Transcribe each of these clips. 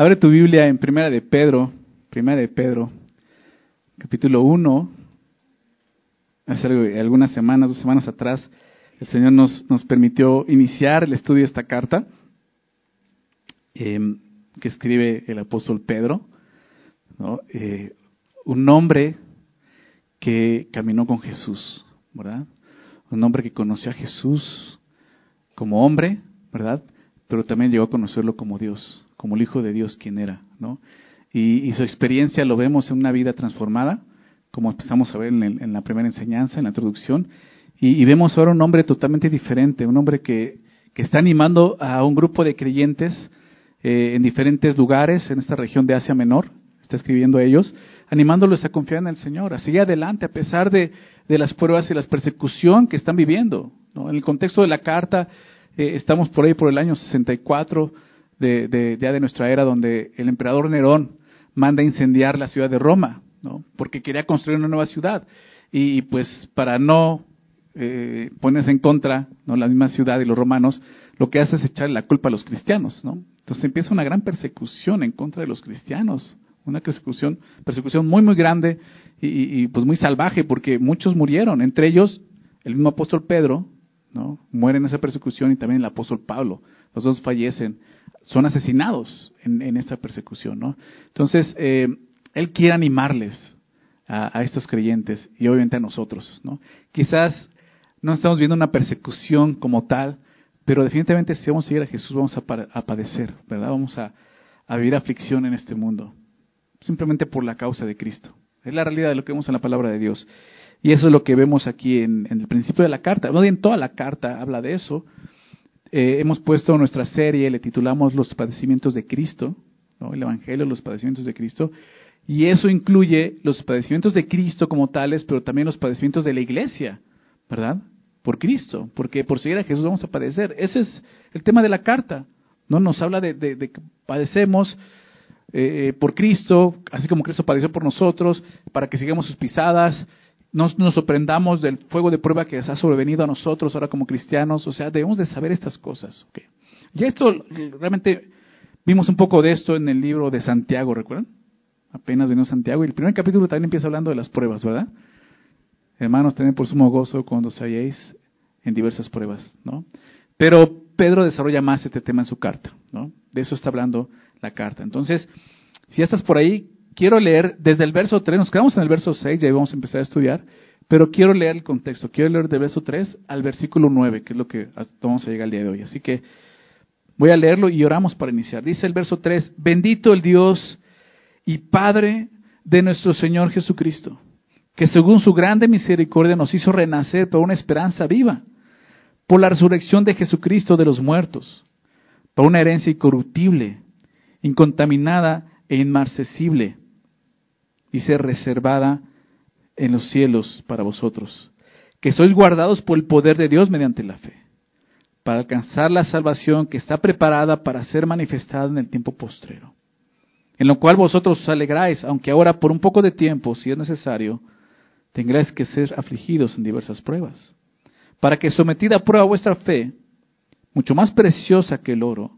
Abre tu Biblia en Primera de Pedro, Primera de Pedro, capítulo 1. Hace algunas semanas, dos semanas atrás, el Señor nos, nos permitió iniciar el estudio de esta carta em, que escribe el apóstol Pedro. Eh, un hombre que caminó con Jesús, ¿verdad? Un hombre que conoció a Jesús como hombre, ¿verdad? Pero también llegó a conocerlo como Dios, como el Hijo de Dios, quien era, ¿no? Y, su experiencia lo vemos en una vida transformada, como empezamos a ver en, la primera enseñanza, en la introducción, y, vemos ahora un hombre totalmente diferente, un hombre que, que está animando a un grupo de creyentes eh, en diferentes lugares en esta región de Asia Menor, está escribiendo a ellos, animándolos a confiar en el Señor, a seguir adelante a pesar de, las pruebas y la persecución que están viviendo. En el contexto de la carta, eh, estamos por ahí por el año 64 de, de, ya de nuestra era, donde el emperador Nerón manda incendiar la ciudad de Roma, ¿no? porque quería construir una nueva ciudad. Y pues para no eh, ponerse en contra, ¿no? la misma ciudad y los romanos, lo que hace es echarle la culpa a los cristianos. ¿no? Entonces empieza una gran persecución en contra de los cristianos una persecución, persecución muy, muy grande y, pues muy salvaje, porque muchos murieron, entre ellos el mismo apóstol Pedro, ¿no? Muere en esa persecución y también el apóstol Pablo. Los dos fallecen, son asesinados en, esa persecución, ¿no? Entonces, eh, él quiere animarles a, estos creyentes y obviamente a nosotros, ¿no? Quizás no estamos viendo una persecución como tal, pero definitivamente si vamos a seguir a Jesús vamos a, padecer, ¿verdad? Vamos a, a vivir aflicción en este mundo simplemente por la causa de Cristo. Es la realidad de lo que vemos en la palabra de Dios. Y eso es lo que vemos aquí en, el principio de la carta. No, en toda la carta habla de eso. Eh, hemos puesto nuestra serie, le titulamos Los padecimientos de Cristo, el Evangelio, los padecimientos de Cristo. Y eso incluye los padecimientos de Cristo como tales, pero también los padecimientos de la iglesia, ¿verdad? Por Cristo, porque por seguir a Jesús vamos a padecer. Ese es el tema de la carta. ¿no? Nos habla de, que padecemos eh, por Cristo, así como Cristo padeció por nosotros, para que sigamos sus pisadas, no nos sorprendamos del fuego de prueba que ha sobrevenido a nosotros ahora como cristianos, o sea, debemos de saber estas cosas. Okay. Y esto, realmente, vimos un poco de esto en el libro de Santiago, ¿recuerdan? Apenas vino Santiago, y el primer capítulo también empieza hablando de las pruebas, ¿verdad? Hermanos, tened por sumo gozo cuando os halléis en diversas pruebas, ¿no? Pero Pedro desarrolla más este tema en su carta, ¿no? De eso está hablando la carta. Entonces, si estás por ahí, quiero leer desde el verso 3, nos quedamos en el verso 6, ya vamos a empezar a estudiar, pero quiero leer el contexto, quiero leer del verso 3 al versículo 9, que es lo que vamos a llegar al día de hoy. Así que voy a leerlo y oramos para iniciar. Dice el verso 3, bendito el Dios y Padre de nuestro Señor Jesucristo, que según su grande misericordia nos hizo renacer para una esperanza viva, por la resurrección de Jesucristo de los muertos, para una herencia incorruptible incontaminada e inmarcesible, dice reservada en los cielos para vosotros, que sois guardados por el poder de Dios mediante la fe, para alcanzar la salvación que está preparada para ser manifestada en el tiempo postrero, en lo cual vosotros os alegráis, aunque ahora por un poco de tiempo, si es necesario, tengáis que ser afligidos en diversas pruebas, para que sometida a prueba vuestra fe, mucho más preciosa que el oro,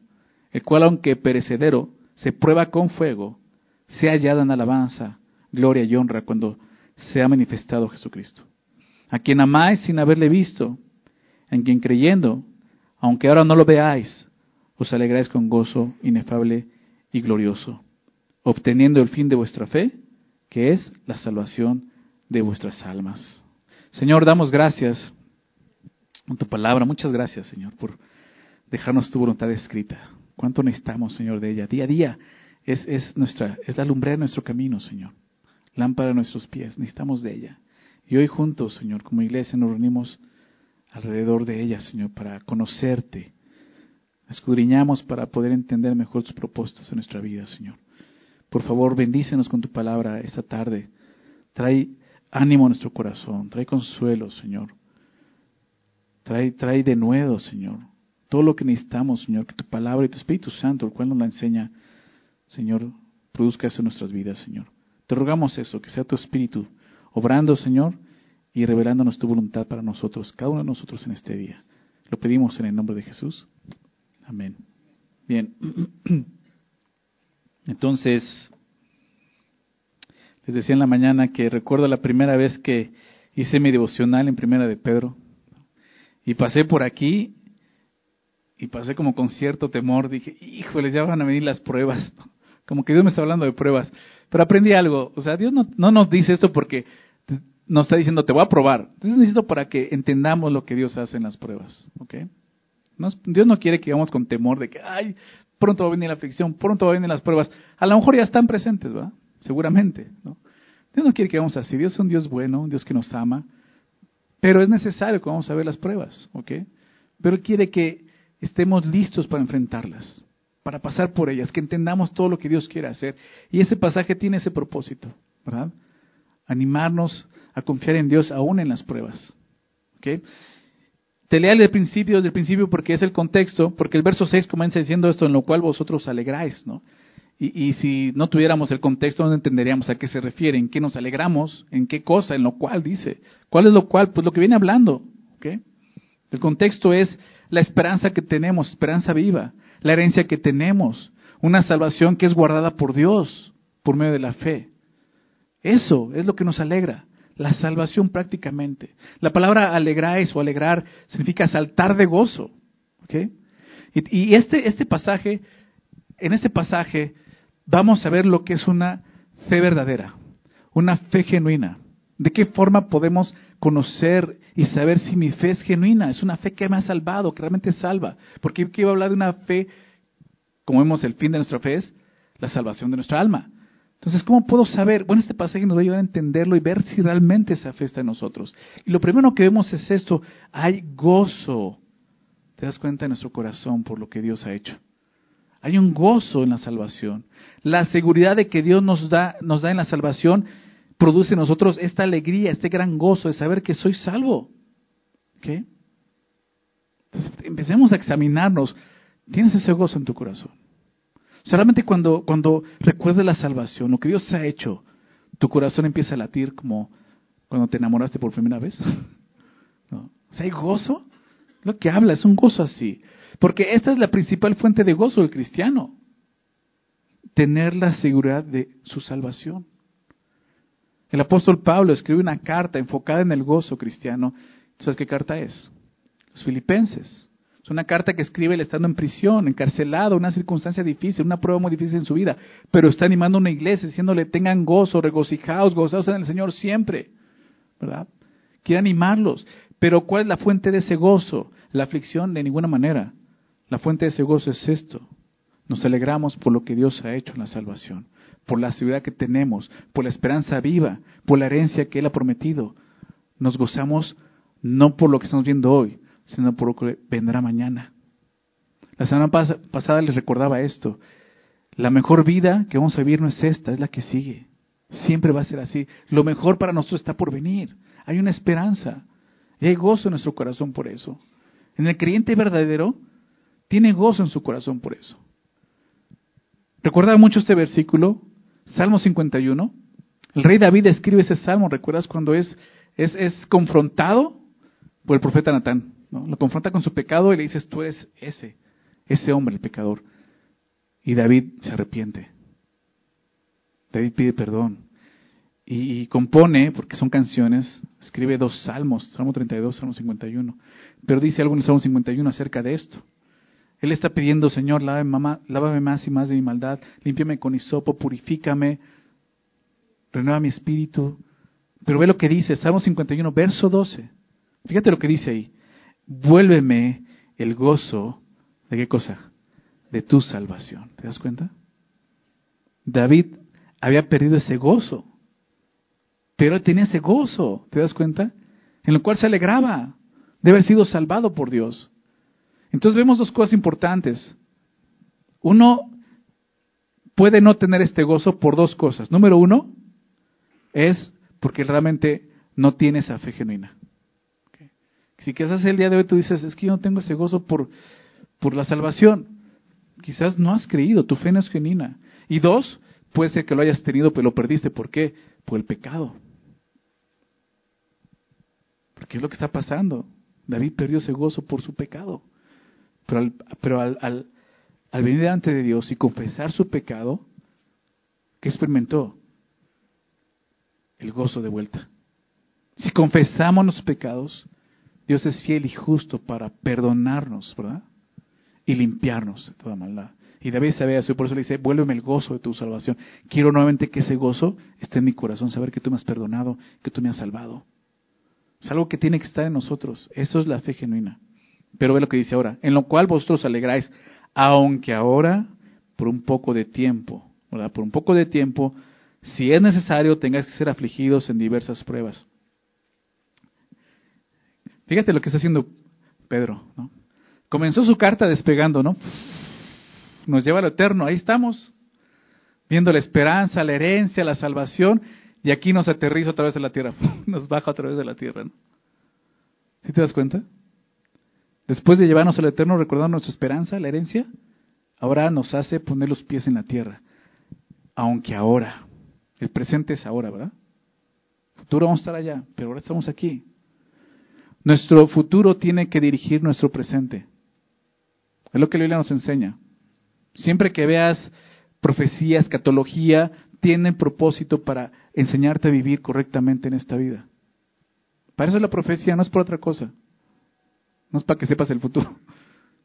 el cual aunque perecedero, se prueba con fuego, sea hallada en alabanza, gloria y honra cuando sea manifestado Jesucristo. A quien amáis sin haberle visto, en quien creyendo, aunque ahora no lo veáis, os alegráis con gozo inefable y glorioso, obteniendo el fin de vuestra fe, que es la salvación de vuestras almas. Señor, damos gracias por tu palabra. Muchas gracias, Señor, por dejarnos tu voluntad escrita. ¿Cuánto necesitamos, Señor, de ella? Día a día es, es, nuestra, es la lumbre de nuestro camino, Señor. Lámpara a nuestros pies, necesitamos de ella. Y hoy juntos, Señor, como iglesia nos reunimos alrededor de ella, Señor, para conocerte. Escudriñamos para poder entender mejor tus propósitos en nuestra vida, Señor. Por favor, bendícenos con tu palabra esta tarde. Trae ánimo a nuestro corazón, trae consuelo, Señor. Trae, trae de nuevo, Señor, todo lo que necesitamos, Señor, que tu palabra y tu Espíritu Santo, el cual nos la enseña, Señor, produzca eso en nuestras vidas, Señor. Te rogamos eso, que sea tu Espíritu obrando, Señor, y revelándonos tu voluntad para nosotros, cada uno de nosotros en este día. Lo pedimos en el nombre de Jesús. Amén. Bien. Entonces, les decía en la mañana que recuerdo la primera vez que hice mi devocional en Primera de Pedro y pasé por aquí y pasé como con cierto temor. Dije, híjoles, ya van a venir las pruebas. Como que Dios me está hablando de pruebas. Pero aprendí algo. O sea, Dios no, no nos dice esto porque nos está diciendo, te voy a probar. Entonces necesito para que entendamos lo que Dios hace en las pruebas. ¿ok? Dios no quiere que vamos con temor de que, ay, pronto va a venir la aflicción, pronto va a venir las pruebas. A lo mejor ya están presentes. Seguramente. ¿no? Dios no quiere que vamos así. Dios es un Dios bueno, un Dios que nos ama. Pero es necesario que vamos a ver las pruebas, ¿ok? Pero Él quiere que estemos listos para enfrentarlas, para pasar por ellas, que entendamos todo lo que Dios quiere hacer. Y ese pasaje tiene ese propósito, ¿verdad? Animarnos a confiar en Dios aún en las pruebas. ¿ok? Te lea el principio, desde el principio, porque es el contexto, porque el verso 6 comienza diciendo esto, en lo cual vosotros alegráis, ¿no? Y, y, si no tuviéramos el contexto, no entenderíamos a qué se refiere, en qué nos alegramos, en qué cosa, en lo cual dice. ¿Cuál es lo cual? Pues lo que viene hablando. ¿okay? El contexto es la esperanza que tenemos, esperanza viva, la herencia que tenemos, una salvación que es guardada por Dios por medio de la fe. Eso es lo que nos alegra, la salvación prácticamente. La palabra alegráis o alegrar significa saltar de gozo. ¿okay? Y, y este, este pasaje, en este pasaje, vamos a ver lo que es una fe verdadera, una fe genuina. ¿De qué forma podemos conocer y saber si mi fe es genuina? Es una fe que me ha salvado, que realmente salva. Porque aquí iba a hablar de una fe, como vemos, el fin de nuestra fe es la salvación de nuestra alma. Entonces, ¿cómo puedo saber? Bueno, este pasaje nos va a ayudar a entenderlo y ver si realmente esa fe está en nosotros. Y lo primero que vemos es esto, hay gozo. ¿Te das cuenta en nuestro corazón por lo que Dios ha hecho? Hay un gozo en la salvación. La seguridad de que Dios nos da, nos da en la salvación produce en nosotros esta alegría, este gran gozo de saber que soy salvo. ¿Qué? empecemos a examinarnos. ¿Tienes ese gozo en tu corazón? Solamente cuando, cuando la salvación, lo que Dios ha hecho, tu corazón empieza a latir como cuando te enamoraste por primera vez. ¿No? hay gozo. Lo que habla es un gozo así. Porque esta es la principal fuente de gozo del cristiano. Tener la seguridad de su salvación. El apóstol Pablo escribe una carta enfocada en el gozo cristiano. ¿Sabes qué carta es? Los filipenses. Es una carta que escribe él estando en prisión, encarcelado, una circunstancia difícil, una prueba muy difícil en su vida. Pero está animando a una iglesia diciéndole, tengan gozo, regocijaos, gozaos en el Señor siempre. ¿Verdad? Quiere animarlos. Pero ¿cuál es la fuente de ese gozo? La aflicción de ninguna manera. La fuente de ese gozo es esto. Nos alegramos por lo que Dios ha hecho en la salvación, por la seguridad que tenemos, por la esperanza viva, por la herencia que Él ha prometido. Nos gozamos no por lo que estamos viendo hoy, sino por lo que vendrá mañana. La semana pasada les recordaba esto. La mejor vida que vamos a vivir no es esta, es la que sigue. Siempre va a ser así. Lo mejor para nosotros está por venir. Hay una esperanza. Y hay gozo en nuestro corazón por eso. En el creyente verdadero, tiene gozo en su corazón por eso. Recuerda mucho este versículo, Salmo 51. El rey David escribe ese salmo, ¿recuerdas cuando es, es, es confrontado por el profeta Natán? ¿no? Lo confronta con su pecado y le dices, tú eres ese, ese hombre, el pecador. Y David se arrepiente. David pide perdón. Y, y, compone, porque son canciones, escribe dos salmos, Salmo 32, Salmo 51. Pero dice algo en el Salmo 51 acerca de esto. Él está pidiendo, Señor, lávame, más y más de mi maldad, límpiame con hisopo, purifícame, renueva mi espíritu. Pero ve lo que dice, Salmo 51, verso 12. Fíjate lo que dice ahí. Vuélveme el gozo de qué cosa? De tu salvación. ¿Te das cuenta? David había perdido ese gozo, pero tenía ese gozo, ¿te das cuenta? En lo cual se alegraba de haber sido salvado por Dios. Entonces vemos dos cosas importantes. Uno puede no tener este gozo por dos cosas. Número uno es porque realmente no tiene esa fe genuina. Si quizás el día de hoy tú dices, es que yo no tengo ese gozo por, por la salvación, quizás no has creído, tu fe no es genuina. Y dos, puede ser que lo hayas tenido pero lo perdiste. ¿Por qué? Por el pecado. Porque es lo que está pasando. David perdió ese gozo por su pecado. Pero al, pero al, al, venir delante de Dios y confesar su pecado, ¿Qué experimentó? El gozo de vuelta. Si confesamos los pecados, Dios es fiel y justo para perdonarnos, ¿verdad? Y limpiarnos de toda maldad. Y David sabía eso, por eso le dice, vuélveme el gozo de tu salvación. Quiero nuevamente que ese gozo esté en mi corazón, saber que tú me has perdonado, que tú me has salvado. Es algo que tiene que estar en nosotros. Eso es la fe genuina. Pero ve lo que dice ahora, en lo cual vosotros alegráis, aunque ahora, por un poco de tiempo, ¿verdad? Por un poco de tiempo, si es necesario, tengáis que ser afligidos en diversas pruebas. Fíjate lo que está haciendo Pedro. Comenzó su carta despegando, ¿no? Nos lleva al eterno, ahí estamos, viendo la esperanza, la herencia, la salvación, y aquí nos aterriza otra vez en la tierra, nos baja otra vez de la tierra, ¿no? ¿Sí te das cuenta? Después de llevarnos al eterno, recordando nuestra esperanza, la herencia, ahora nos hace poner los pies en la tierra. Aunque ahora, el presente es ahora, ¿verdad? Futuro vamos a estar allá, pero ahora estamos aquí. Nuestro futuro tiene que dirigir nuestro presente. Es lo que la Biblia nos enseña. Siempre que veas profecía, escatología, tiene propósito para enseñarte a vivir correctamente en esta vida. Para eso es la profecía, no es por otra cosa. No es para que sepas el futuro.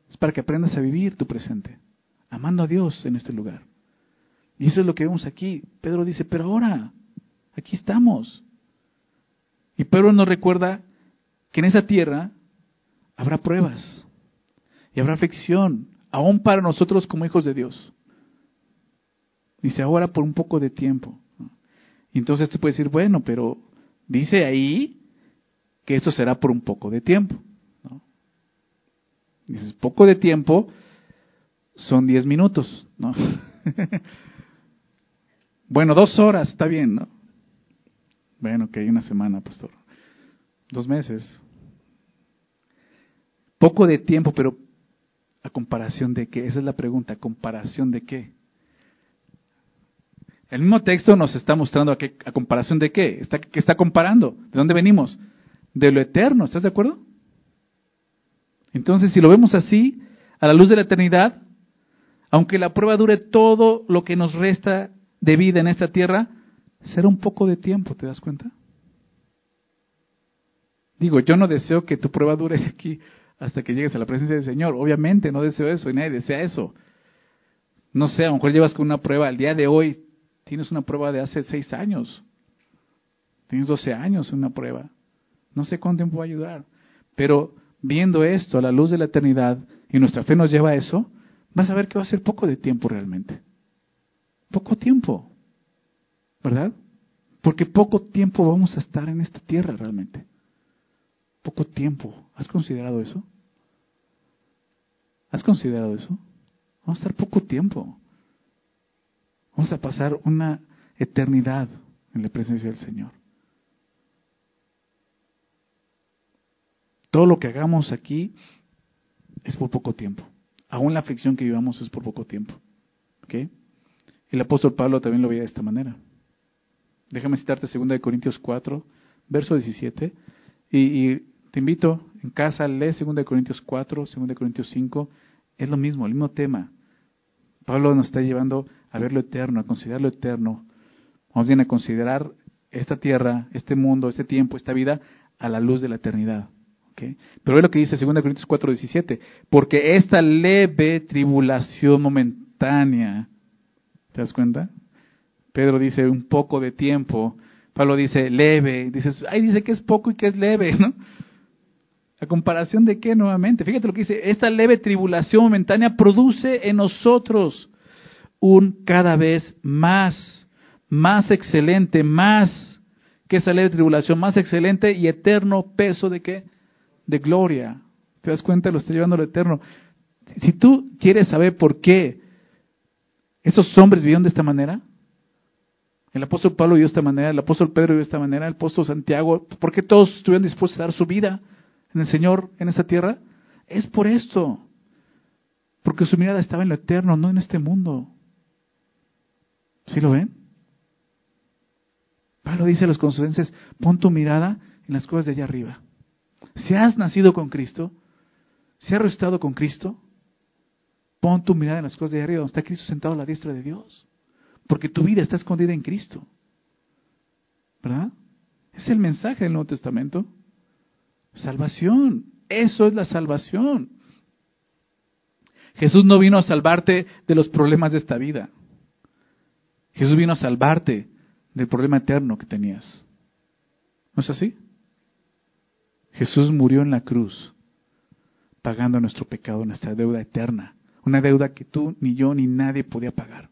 Es para que aprendas a vivir tu presente, amando a Dios en este lugar. Y eso es lo que vemos aquí. Pedro dice, pero ahora, aquí estamos. Y Pedro nos recuerda que en esa tierra habrá pruebas y habrá aflicción, aún para nosotros como hijos de Dios. Dice, ahora por un poco de tiempo. Y entonces tú puedes decir, bueno, pero dice ahí que eso será por un poco de tiempo. Dices, poco de tiempo son diez minutos, ¿no? bueno, dos horas, está bien, ¿no? Bueno, que hay una semana, pastor. Dos meses. Poco de tiempo, pero a comparación de qué? Esa es la pregunta, ¿a comparación de qué? El mismo texto nos está mostrando a, a comparación de qué. Está, ¿Qué está comparando? ¿De dónde venimos? De lo eterno, ¿estás de acuerdo? Entonces, si lo vemos así, a la luz de la eternidad, aunque la prueba dure todo lo que nos resta de vida en esta tierra, será un poco de tiempo, ¿te das cuenta? Digo, yo no deseo que tu prueba dure aquí hasta que llegues a la presencia del Señor. Obviamente no deseo eso y nadie desea eso. No sé, a lo mejor llevas con una prueba al día de hoy, tienes una prueba de hace seis años, tienes doce años una prueba. No sé cuánto tiempo va a ayudar, pero viendo esto a la luz de la eternidad y nuestra fe nos lleva a eso, vas a ver que va a ser poco de tiempo realmente. Poco tiempo, ¿verdad? Porque poco tiempo vamos a estar en esta tierra realmente. Poco tiempo. ¿Has considerado eso? ¿Has considerado eso? Vamos a estar poco tiempo. Vamos a pasar una eternidad en la presencia del Señor. Todo lo que hagamos aquí es por poco tiempo. Aún la aflicción que vivamos es por poco tiempo. El apóstol Pablo también lo veía de esta manera. Déjame citarte 2 Corintios 4, verso 17. Y, y, te invito en casa, lee 2 Corintios 4, 2 Corintios 5. Es lo mismo, el mismo tema. Pablo nos está llevando a ver lo eterno, a considerar lo eterno. Vamos bien a considerar esta tierra, este mundo, este tiempo, esta vida a la luz de la eternidad. Pero ve lo que dice 2 Corintios 4, 17. Porque esta leve tribulación momentánea, ¿te das cuenta? Pedro dice un poco de tiempo. Pablo dice leve. Dices, ay, dice que es poco y que es leve, ¿no? ¿A comparación de qué nuevamente? Fíjate lo que dice. Esta leve tribulación momentánea produce en nosotros un cada vez más, más excelente, más que esa leve tribulación, más excelente y eterno peso de qué? De gloria. ¿Te das cuenta? Lo está llevando al eterno. Si tú quieres saber por qué esos hombres vivieron de esta manera, el apóstol Pablo vivió de esta manera, el apóstol Pedro vivió de esta manera, el apóstol Santiago, ¿por qué todos estuvieron dispuestos a dar su vida en el Señor, en esta tierra? Es por esto. Porque su mirada estaba en lo eterno, no en este mundo. ¿Sí lo ven? Pablo dice a los consulenses, pon tu mirada en las cosas de allá arriba. Si has nacido con Cristo, si has resucitado con Cristo, pon tu mirada en las cosas de arriba, donde está Cristo sentado a la diestra de Dios. Porque tu vida está escondida en Cristo. ¿Verdad? Es el mensaje del Nuevo Testamento. Salvación. Eso es la salvación. Jesús no vino a salvarte de los problemas de esta vida. Jesús vino a salvarte del problema eterno que tenías. ¿No es así? Jesús murió en la cruz, pagando nuestro pecado, nuestra deuda eterna. Una deuda que tú, ni yo, ni nadie podía pagar.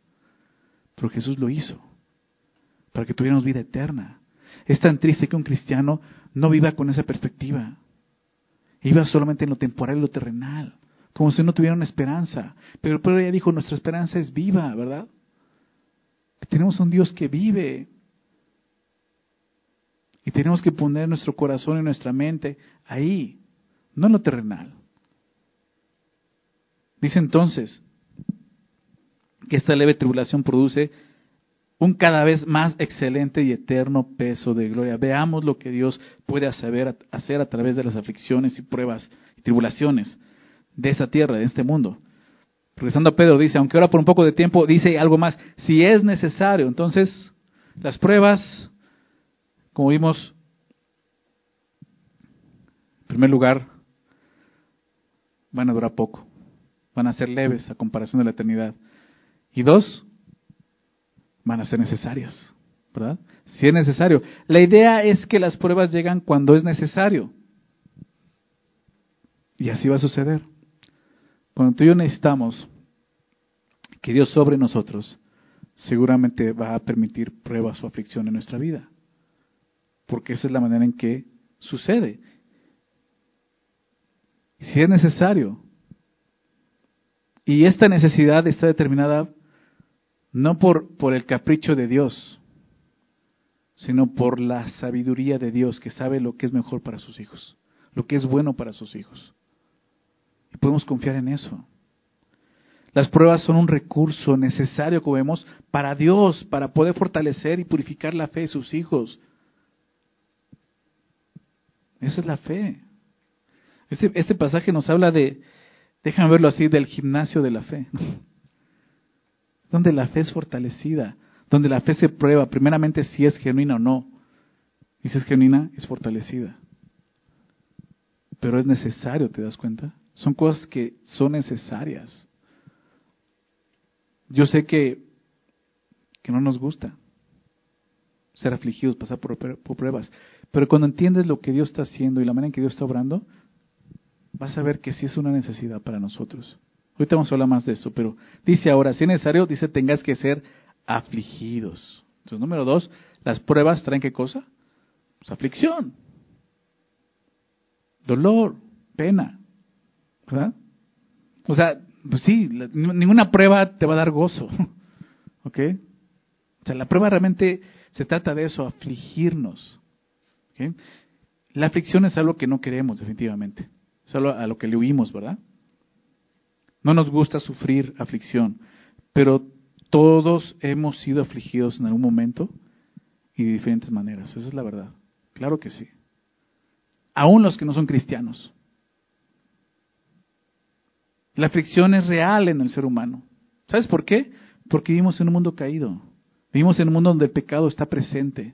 Pero Jesús lo hizo, para que tuviéramos vida eterna. Es tan triste que un cristiano no viva con esa perspectiva. Viva solamente en lo temporal y lo terrenal, como si no tuviera una esperanza. Pero Pedro ya dijo, nuestra esperanza es viva, ¿verdad? tenemos un Dios que vive. Y tenemos que poner nuestro corazón y nuestra mente ahí, no en lo terrenal. Dice entonces que esta leve tribulación produce un cada vez más excelente y eterno peso de gloria. Veamos lo que Dios puede hacer, a través de las aflicciones y pruebas y tribulaciones de esa tierra, de este mundo. Regresando a Pedro, dice, aunque ahora por un poco de tiempo, dice algo más, si es necesario. Entonces, las pruebas, como vimos, en primer lugar, van a durar poco, van a ser leves a comparación de la eternidad. Y dos, van a ser necesarias, ¿verdad? Si es necesario. La idea es que las pruebas llegan cuando es necesario. Y así va a suceder. Cuando tú y yo necesitamos que Dios sobre nosotros, seguramente va a permitir pruebas o aflicción en nuestra vida. Porque esa es la manera en que sucede. Si es necesario, y esta necesidad está determinada no por, por el capricho de Dios, sino por la sabiduría de Dios que sabe lo que es mejor para sus hijos, lo que es bueno para sus hijos. Y podemos confiar en eso. Las pruebas son un recurso necesario, como vemos, para Dios, para poder fortalecer y purificar la fe de sus hijos. Esa es la fe. Este, este pasaje nos habla de, déjame verlo así, del gimnasio de la fe. Donde la fe es fortalecida, donde la fe se prueba, primeramente si es genuina o no. Y si es genuina, es fortalecida. Pero es necesario, ¿te das cuenta? Son cosas que son necesarias. Yo sé que, que no nos gusta ser afligidos, pasar por, por, pruebas, pero cuando entiendes lo que Dios está haciendo y la manera en que Dios está obrando, vas a ver que sí es una necesidad para nosotros. Ahorita vamos a hablar más de eso, pero dice ahora, si es necesario, dice, tengas que ser afligidos. Entonces, número dos, las pruebas traen qué cosa? Pues aflicción, dolor, pena. ¿Verdad? O sea, pues sí, ninguna prueba te va a dar gozo. ¿Ok? O sea, la prueba realmente se trata de eso, afligirnos. La aflicción es algo que no queremos, definitivamente. Es algo a lo que le huimos, ¿verdad? No nos gusta sufrir aflicción, pero todos hemos sido afligidos en algún momento y de diferentes maneras. Esa es la verdad. Claro que sí. Aún los que no son cristianos. La aflicción es real en el ser humano. ¿Sabes por qué? Porque vivimos en un mundo caído. Vivimos en un mundo donde el pecado está presente.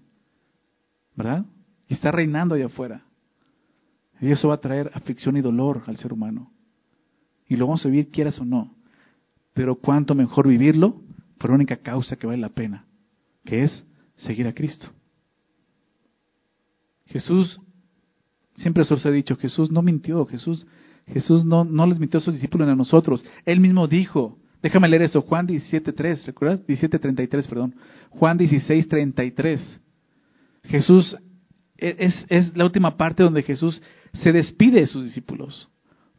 ¿Verdad? Y está reinando allá afuera. Y eso va a traer aflicción y dolor al ser humano. Y lo vamos a vivir quieras o no. Pero cuánto mejor vivirlo por la única causa que vale la pena, que es seguir a Cristo. Jesús, siempre se ha dicho, Jesús no mintió, Jesús Jesús no, no les mintió a sus discípulos ni a nosotros. Él mismo dijo, déjame leer esto, Juan 17.3, ¿recuerdas? 17.33, perdón. Juan 16.33. Jesús, es, es la última parte donde Jesús se despide de sus discípulos.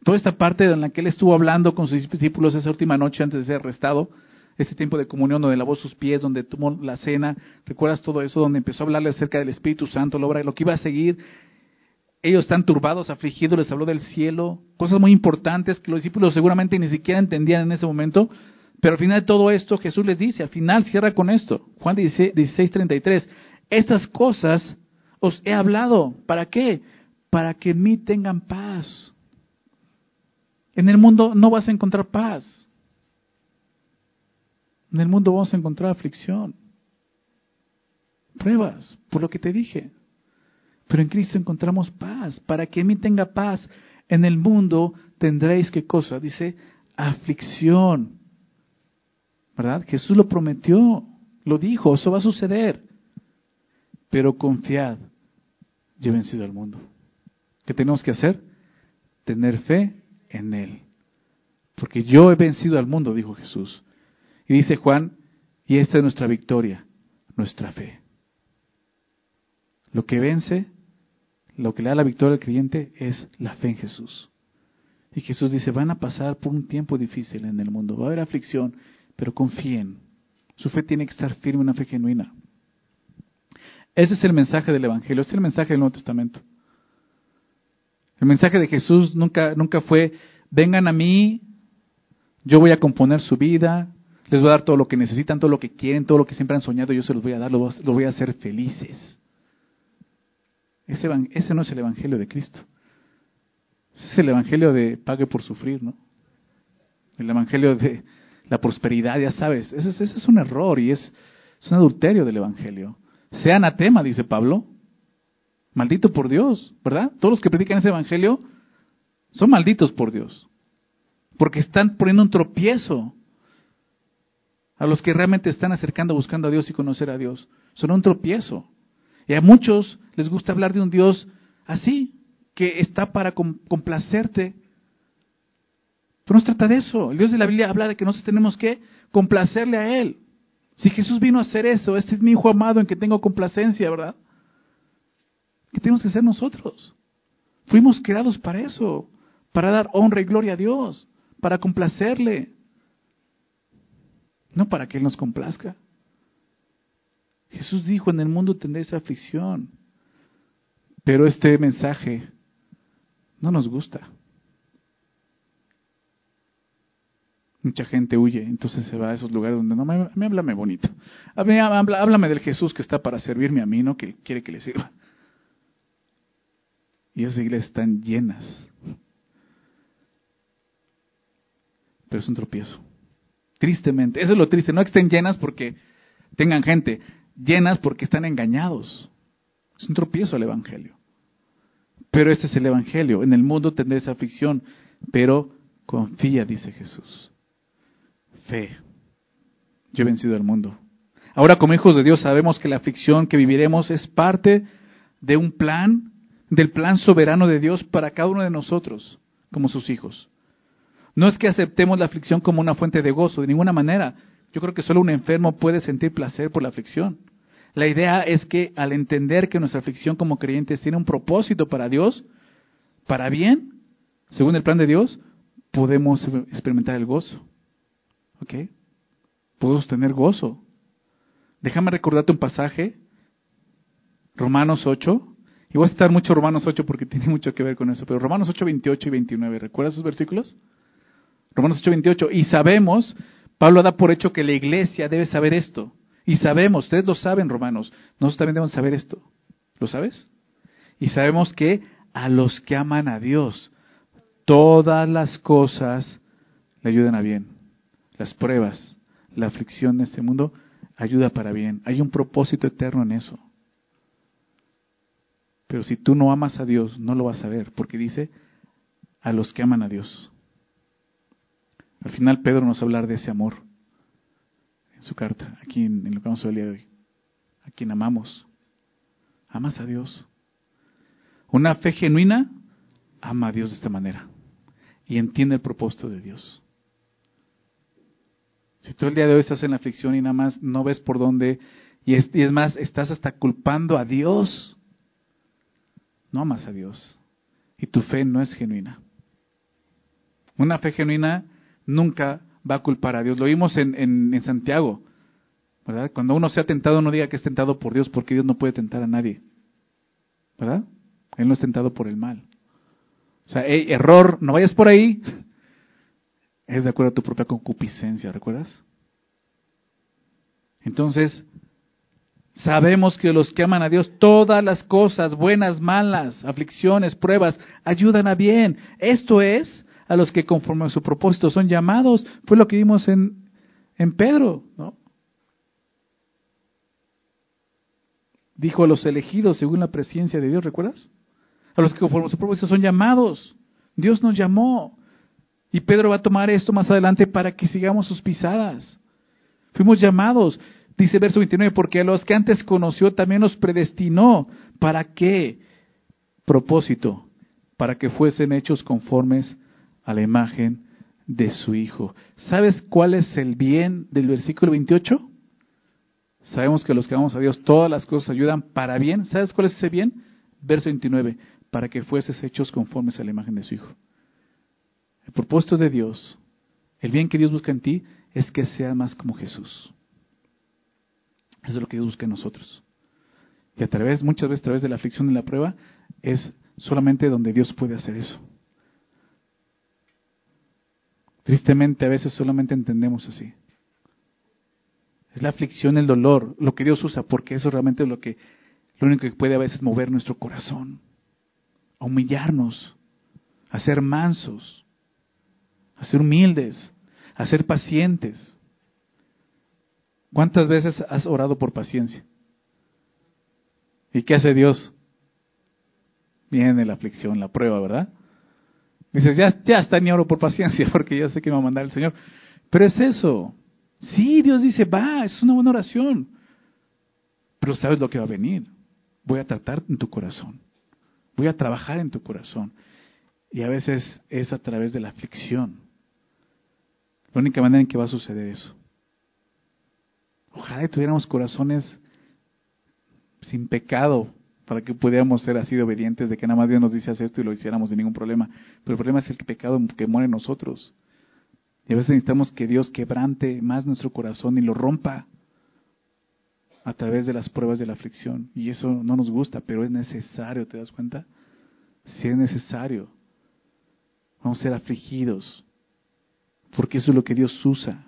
Toda esta parte en la que él estuvo hablando con sus discípulos esa última noche antes de ser arrestado, este tiempo de comunión donde lavó sus pies, donde tomó la cena, ¿recuerdas todo eso? Donde empezó a hablarle acerca del Espíritu Santo, la obra, lo que iba a seguir, ellos están turbados, afligidos, les habló del cielo, cosas muy importantes que los discípulos seguramente ni siquiera entendían en ese momento, pero al final de todo esto Jesús les dice, al final cierra con esto, Juan 16, 33, estas cosas os he hablado, ¿para qué? Para que en mí tengan paz. En el mundo no vas a encontrar paz. En el mundo vamos a encontrar aflicción, pruebas, por lo que te dije. Pero en Cristo encontramos paz. Para que en mí tenga paz, en el mundo tendréis qué cosa? Dice, aflicción. ¿Verdad? Jesús lo prometió, lo dijo, eso va a suceder. Pero confiad, yo he vencido al mundo. ¿Qué tenemos que hacer? Tener fe en Él. Porque yo he vencido al mundo, dijo Jesús. Y dice Juan, y esta es nuestra victoria, nuestra fe. Lo que vence, lo que le da la victoria al creyente es la fe en Jesús. Y Jesús dice, van a pasar por un tiempo difícil en el mundo, va a haber aflicción, pero confíen. Su fe tiene que estar firme, una fe genuina. Ese es el mensaje del Evangelio, ese es el mensaje del Nuevo Testamento. El mensaje de Jesús nunca, nunca fue, vengan a mí, yo voy a componer su vida, les voy a dar todo lo que necesitan, todo lo que quieren, todo lo que siempre han soñado, yo se los voy a dar, los voy a hacer felices. Ese, ese no es el Evangelio de Cristo. Ese es el Evangelio de pague por sufrir, ¿no? El Evangelio de la prosperidad, ya sabes. Ese, ese es un error y es, es un adulterio del Evangelio. Sea anatema, dice Pablo. Maldito por Dios, ¿verdad? Todos los que predican ese Evangelio son malditos por Dios. Porque están poniendo un tropiezo a los que realmente están acercando, buscando a Dios y conocer a Dios. Son un tropiezo. Y a muchos les gusta hablar de un Dios así, que está para complacerte. Pero no se trata de eso. El Dios de la Biblia habla de que nosotros tenemos que complacerle a Él. Si Jesús vino a hacer eso, este es mi Hijo amado en que tengo complacencia, ¿verdad? ¿Qué tenemos que hacer nosotros? Fuimos creados para eso, para dar honra y gloria a Dios, para complacerle, no para que Él nos complazca. Jesús dijo, en el mundo tendréis aflicción, pero este mensaje no nos gusta. Mucha gente huye, entonces se va a esos lugares donde no me, me háblame bonito. háblame del Jesús que está para servirme a mí, no que quiere que le sirva. Y esas iglesias están llenas. Pero es un tropiezo. Tristemente. Eso es lo triste. No que estén llenas porque tengan gente. Llenas porque están engañados. Es un tropiezo el Evangelio. Pero este es el Evangelio. En el mundo tendréis aflicción. Pero confía, dice Jesús. Fe. Yo he vencido al mundo. Ahora como hijos de Dios sabemos que la aflicción que viviremos es parte de un plan del plan soberano de Dios para cada uno de nosotros como sus hijos. No es que aceptemos la aflicción como una fuente de gozo, de ninguna manera. Yo creo que solo un enfermo puede sentir placer por la aflicción. La idea es que al entender que nuestra aflicción como creyentes tiene un propósito para Dios, para bien, según el plan de Dios, podemos experimentar el gozo. ¿Ok? Podemos tener gozo. Déjame recordarte un pasaje, Romanos 8, y voy a estar mucho Romanos 8 porque tiene mucho que ver con eso. Pero Romanos 8, 28 y 29, ¿recuerdas esos versículos? Romanos 8, 28. Y sabemos, Pablo da por hecho que la iglesia debe saber esto. Y sabemos, ustedes lo saben, Romanos, nosotros también debemos saber esto. ¿Lo sabes? Y sabemos que a los que aman a Dios, todas las cosas le ayudan a bien. Las pruebas, la aflicción de este mundo ayuda para bien. Hay un propósito eterno en eso. Pero si tú no amas a Dios, no lo vas a ver, porque dice a los que aman a Dios. Al final Pedro nos va a hablar de ese amor en su carta, aquí en, lo que vamos a ver el día de hoy. A quien amamos. Amas a Dios. Una fe genuina ama a Dios de esta manera y entiende el propósito de Dios. Si tú el día de hoy estás en la aflicción y nada más no ves por dónde, y es, más, estás hasta culpando a Dios no amas a Dios y tu fe no es genuina. Una fe genuina nunca va a culpar a Dios. Lo vimos en, en, Santiago, ¿verdad? Cuando uno sea tentado, no diga que es tentado por Dios, porque Dios no puede tentar a nadie, ¿verdad? Él no es tentado por el mal. O sea, error, no vayas por ahí. Es de acuerdo a tu propia concupiscencia, ¿recuerdas? Entonces, Sabemos que los que aman a Dios, todas las cosas, buenas, malas, aflicciones, pruebas, ayudan a bien. Esto es a los que conforme a su propósito son llamados. Fue lo que vimos en, en Pedro, ¿no? Dijo a los elegidos según la presencia de Dios, ¿recuerdas? A los que conforme su propósito son llamados. Dios nos llamó. Y Pedro va a tomar esto más adelante para que sigamos sus pisadas. Fuimos llamados, dice verso 29, porque a los que antes conoció también los predestinó. ¿Para qué? Propósito, para que fuesen hechos conformes a la imagen de su Hijo. ¿Sabes cuál es el bien del versículo 28? Sabemos que los que vamos a Dios todas las cosas ayudan para bien. ¿Sabes cuál es ese bien? Verso 29, para que fueses hechos conformes a la imagen de su Hijo. El propósito de Dios, el bien que Dios busca en ti, es que sea más como Jesús. Eso es lo que Dios busca en nosotros. Y a través, muchas veces a través de la aflicción y la prueba, es solamente donde Dios puede hacer eso. Tristemente a veces solamente entendemos así. Es la aflicción, el dolor, lo que Dios usa, porque eso realmente es lo que lo único que puede a veces mover nuestro corazón, humillarnos, a ser mansos, a ser humildes, a ser pacientes. ¿Cuántas veces has orado por paciencia? ¿Y qué hace Dios? Viene la aflicción, la prueba, ¿verdad? Dices, ya, ya está ni oro por paciencia, porque ya sé que me va a mandar el Señor. Pero es eso. Sí, Dios dice, va, es una buena oración. Pero sabes lo que va a venir. Voy a tratar en tu corazón. Voy a trabajar en tu corazón. Y a veces es a través de la aflicción. La única manera en que va a suceder eso. Ojalá tuviéramos corazones sin pecado para que pudiéramos ser así de obedientes, de que nada más Dios nos dice hacer esto y lo hiciéramos sin ningún problema. Pero el problema es el pecado que muere en nosotros. Y a veces necesitamos que Dios quebrante más nuestro corazón y lo rompa a través de las pruebas de la aflicción. Y eso no nos gusta, pero es necesario, ¿te das cuenta? Si es necesario. Vamos a ser afligidos, porque eso es lo que Dios usa.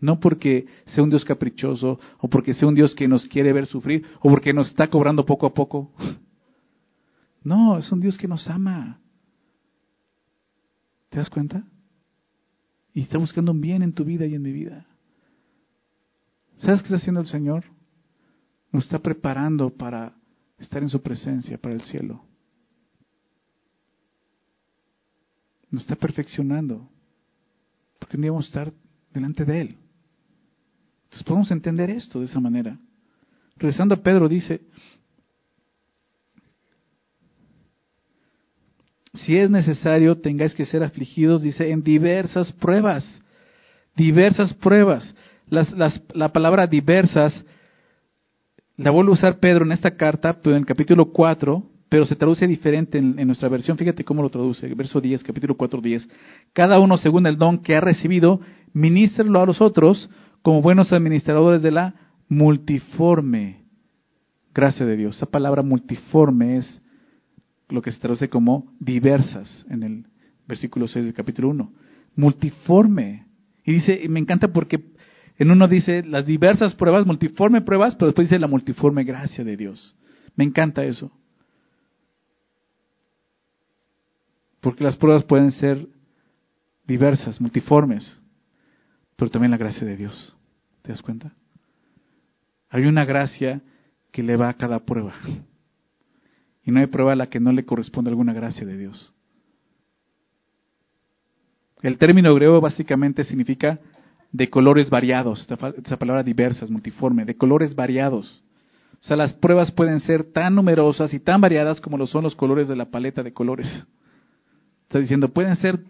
No porque sea un Dios caprichoso, o porque sea un Dios que nos quiere ver sufrir, o porque nos está cobrando poco a poco. No, es un Dios que nos ama. ¿Te das cuenta? Y está buscando un bien en tu vida y en mi vida. ¿Sabes qué está haciendo el Señor? Nos está preparando para estar en su presencia, para el cielo. Nos está perfeccionando. Porque un estar delante de Él. Entonces podemos entender esto de esa manera. Regresando a Pedro dice, si es necesario, tengáis que ser afligidos, dice, en diversas pruebas. Diversas pruebas. La palabra diversas la vuelve a usar Pedro en esta carta, pero en el capítulo 4, pero se traduce diferente en, nuestra versión. Fíjate cómo lo traduce, verso 10, capítulo 4, 10. Cada uno según el don que ha recibido, ministrelo a los otros como buenos administradores de la multiforme gracia de Dios. Esa palabra multiforme es lo que se traduce como diversas en el versículo 6 del capítulo 1. Multiforme. Y dice, me encanta porque en uno dice las diversas pruebas, multiforme pruebas, pero después dice la multiforme gracia de Dios. Me encanta eso. Porque las pruebas pueden ser diversas, multiformes, pero también la gracia de Dios. ¿Te das cuenta? Hay una gracia que le va a cada prueba. Y no hay prueba a la que no le corresponde alguna gracia de Dios. El término griego básicamente significa de colores variados, esa palabra diversas, multiforme, de colores variados. O sea, las pruebas pueden ser tan numerosas y tan variadas como lo son los colores de la paleta de colores. Está diciendo, pueden ser,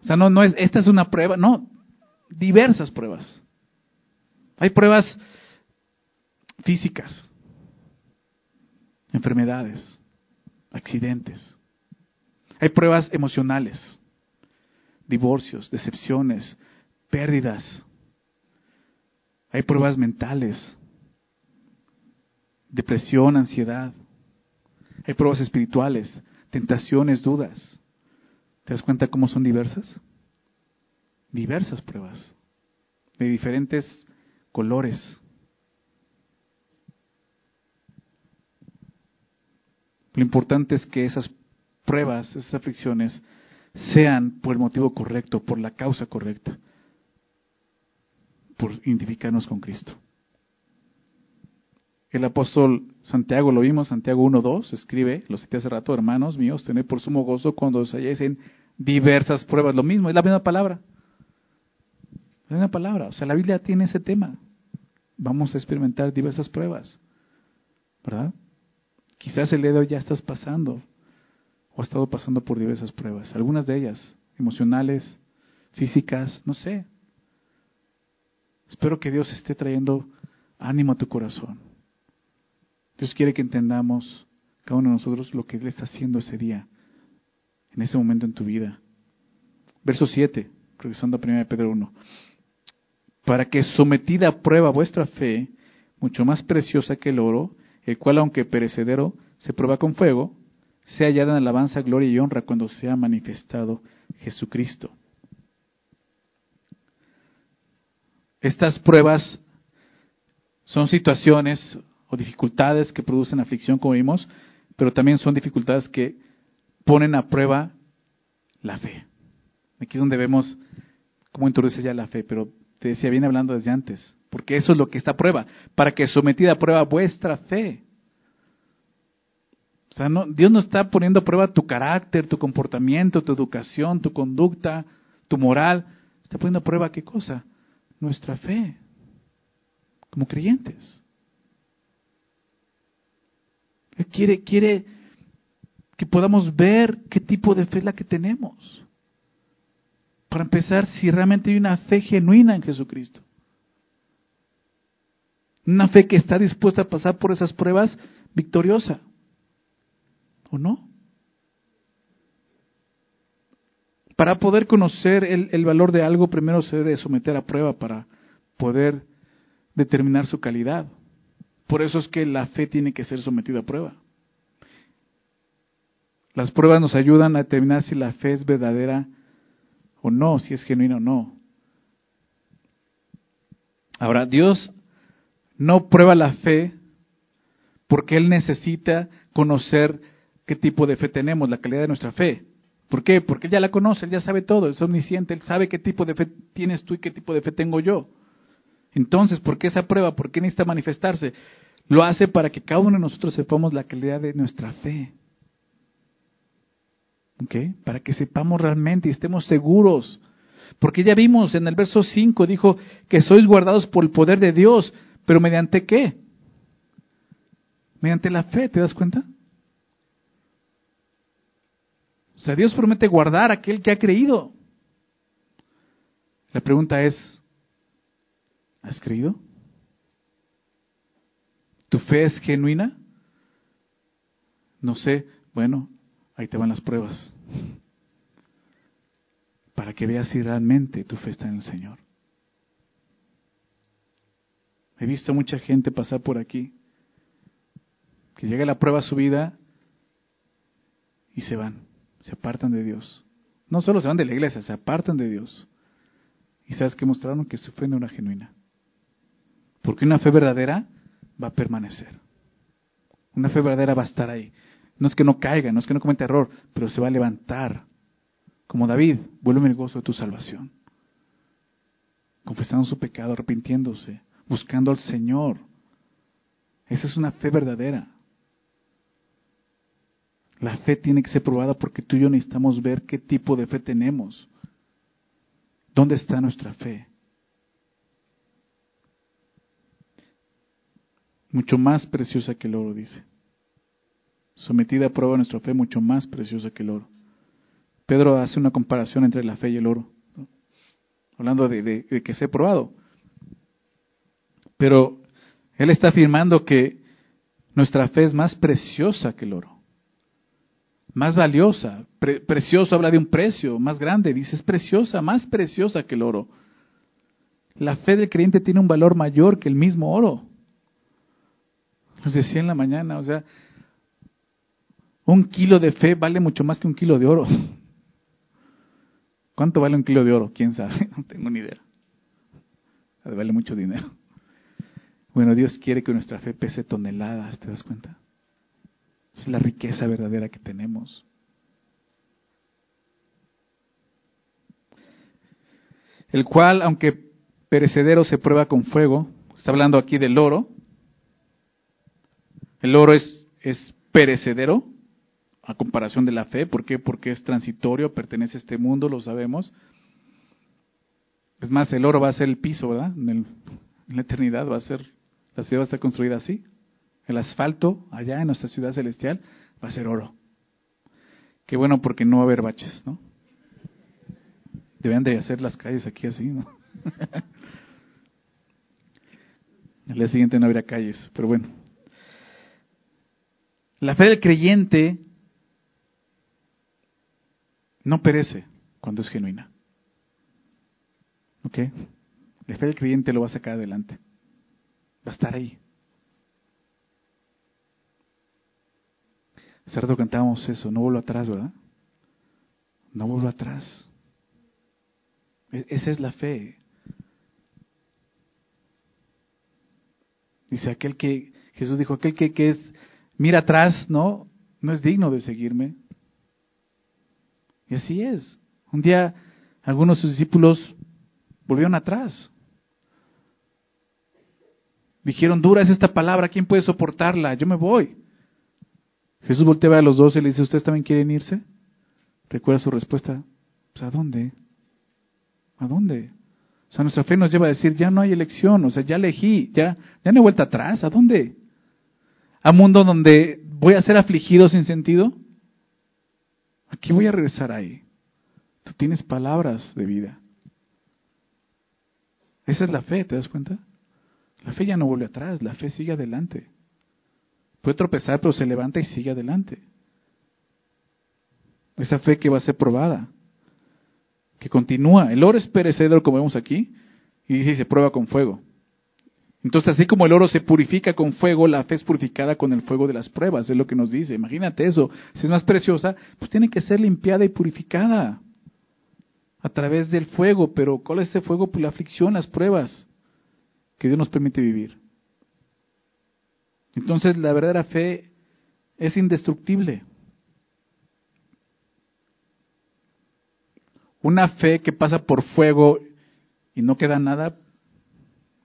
o sea, no, no es, esta es una prueba, no, diversas pruebas. Hay pruebas físicas, enfermedades, accidentes. Hay pruebas emocionales, divorcios, decepciones, pérdidas. Hay pruebas mentales, depresión, ansiedad. Hay pruebas espirituales, tentaciones, dudas. ¿Te das cuenta cómo son diversas? Diversas pruebas, de diferentes colores. Lo importante es que esas pruebas, esas aflicciones, sean por el motivo correcto, por la causa correcta. por identificarnos con Cristo. El apóstol Santiago, lo vimos, Santiago 1.2, escribe, lo cité hace rato, hermanos míos, tened por sumo gozo cuando os halléis en diversas pruebas. Lo mismo, es la misma palabra. La misma palabra. O sea, la Biblia tiene ese tema. Vamos a experimentar diversas pruebas. ¿Verdad? Quizás el día de hoy ya estás pasando o has estado pasando por diversas pruebas. Algunas de ellas, emocionales, físicas, no sé. Espero que Dios esté trayendo ánimo a tu corazón Dios quiere que entendamos, cada uno de nosotros, lo que Él está haciendo ese día, en ese momento en tu vida. Verso 7, regresando a 1 Pedro 1. Para que sometida a prueba vuestra fe, mucho más preciosa que el oro, el cual aunque perecedero se prueba con fuego, sea hallada en alabanza, gloria y honra cuando sea manifestado Jesucristo. Estas pruebas son situaciones o dificultades que producen aflicción, como vimos, pero también son dificultades que ponen a prueba la fe. Aquí es donde vemos cómo introduce ya la fe, pero te decía, viene hablando desde antes, porque eso es lo que está a prueba, para que sometida a prueba vuestra fe. O sea, no, Dios no está poniendo a prueba tu carácter, tu comportamiento, tu educación, tu conducta, tu moral. Está poniendo a prueba qué cosa? Nuestra fe, como creyentes. Quiere, quiere que podamos ver qué tipo de fe es la que tenemos. Para empezar, si realmente hay una fe genuina en Jesucristo. Una fe que está dispuesta a pasar por esas pruebas victoriosa. ¿O no? Para poder conocer el, el, valor de algo, primero se debe someter a prueba para poder determinar su calidad. Por eso es que la fe tiene que ser sometida a prueba. Las pruebas nos ayudan a determinar si la fe es verdadera o no, si es genuina o no. Ahora, Dios no prueba la fe porque Él necesita conocer qué tipo de fe tenemos, la calidad de nuestra fe. ¿Por qué? Porque Él ya la conoce, Él ya sabe todo, es omnisciente, Él sabe qué tipo de fe tienes tú y qué tipo de fe tengo yo. Entonces, ¿por qué esa prueba? ¿Por qué necesita manifestarse? Lo hace para que cada uno de nosotros sepamos la calidad de nuestra fe. ¿Okay? Para que sepamos realmente y estemos seguros. Porque ya vimos en el verso 5, dijo que sois guardados por el poder de Dios, pero mediante qué? Mediante la fe, ¿te das cuenta? O sea, Dios promete guardar a aquel que ha creído. La pregunta es, ¿Has creído? ¿Tu fe es genuina? No sé, bueno, ahí te van las pruebas. Para que veas si realmente tu fe está en el Señor. He visto mucha gente pasar por aquí, que llega la prueba a su vida y se van, se apartan de Dios. No solo se van de la iglesia, se apartan de Dios. Y sabes que mostraron que su fe no era genuina. Porque una fe verdadera va a permanecer. Una fe verdadera va a estar ahí. No es que no caiga, no es que no cometa error, pero se va a levantar. Como David, vuelve el gozo de tu salvación. Confesando su pecado, arrepintiéndose, buscando al Señor. Esa es una fe verdadera. La fe tiene que ser probada porque tú y yo necesitamos ver qué tipo de fe tenemos. ¿Dónde está nuestra fe? Mucho más preciosa que el oro, dice. Sometida a prueba nuestra fe, mucho más preciosa que el oro. Pedro hace una comparación entre la fe y el oro, hablando de, que se ha probado. Pero él está afirmando que nuestra fe es más preciosa que el oro, más valiosa. precioso habla de un precio más grande, dice es preciosa, más preciosa que el oro. La fe del creyente tiene un valor mayor que el mismo oro. Nos decía en la mañana, o sea, un kilo de fe vale mucho más que un kilo de oro. ¿Cuánto vale un kilo de oro? ¿Quién sabe? No tengo ni idea. Vale mucho dinero. Bueno, Dios quiere que nuestra fe pese toneladas, ¿te das cuenta? Es la riqueza verdadera que tenemos. El cual, aunque perecedero se prueba con fuego. Está hablando aquí del oro. El oro es, es perecedero a comparación de la fe. ¿Por qué? Porque es transitorio, pertenece a este mundo, lo sabemos. Es más, el oro va a ser el piso, ¿verdad? En, la eternidad va a ser, la ciudad va a estar construida así. El asfalto allá en nuestra ciudad celestial va a ser oro. Qué bueno porque no va a haber baches, ¿no? Deben de hacer las calles aquí así, ¿no? El día siguiente no habrá calles, pero bueno. La fe del creyente no perece cuando es genuina. ¿Ok? La fe del creyente lo va a sacar adelante. Va a estar ahí. Hace rato cantábamos eso, no vuelvo atrás, ¿verdad? No vuelvo atrás. E-, esa es la fe. Dice aquel que, Jesús dijo, aquel que, que es, mira atrás, ¿no? No es digno de seguirme. Y así es. Un día algunos de sus discípulos volvieron atrás. Dijeron, dura es esta palabra, ¿quién puede soportarla? Yo me voy. Jesús voltea a los dos y le dice, ¿ustedes también quieren irse? Recuerda su respuesta, pues, ¿a dónde? ¿A dónde? O sea, nuestra fe nos lleva a decir, ya no hay elección, o sea, ya elegí, ya, ya no he vuelta atrás, ¿a dónde? ¿A mundo donde voy a ser afligido sin sentido? Aquí voy a regresar ahí. Tú tienes palabras de vida. Esa es la fe, ¿te das cuenta? La fe ya no vuelve atrás, la fe sigue adelante. Puede tropezar, pero se levanta y sigue adelante. Esa fe que va a ser probada, que continúa. El oro es perecedero, como vemos aquí, y dice, se prueba con fuego. Entonces, así como el oro se purifica con fuego, la fe es purificada con el fuego de las pruebas, es lo que nos dice. Imagínate eso. Si es más preciosa, pues tiene que ser limpiada y purificada a través del fuego. Pero ¿cuál es ese fuego? Pues la aflicción, las pruebas que Dios nos permite vivir. Entonces, la verdadera fe es indestructible. Una fe que pasa por fuego y no queda nada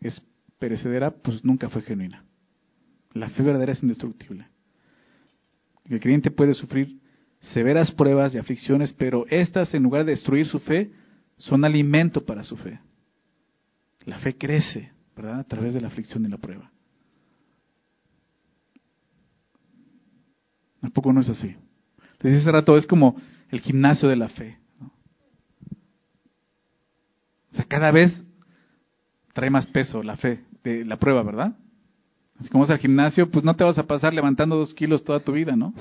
es perecedera, pues nunca fue genuina. La fe verdadera es indestructible. El creyente puede sufrir severas pruebas y aflicciones, pero estas, en lugar de destruir su fe, son alimento para su fe. La fe crece, ¿verdad? A través de la aflicción y la prueba. Tampoco no es así. Les decía hace rato, es como el gimnasio de la fe. O sea, cada vez trae más peso la fe de la prueba, ¿verdad? Así como vas al gimnasio, pues no te vas a pasar levantando dos kilos toda tu vida, ¿no?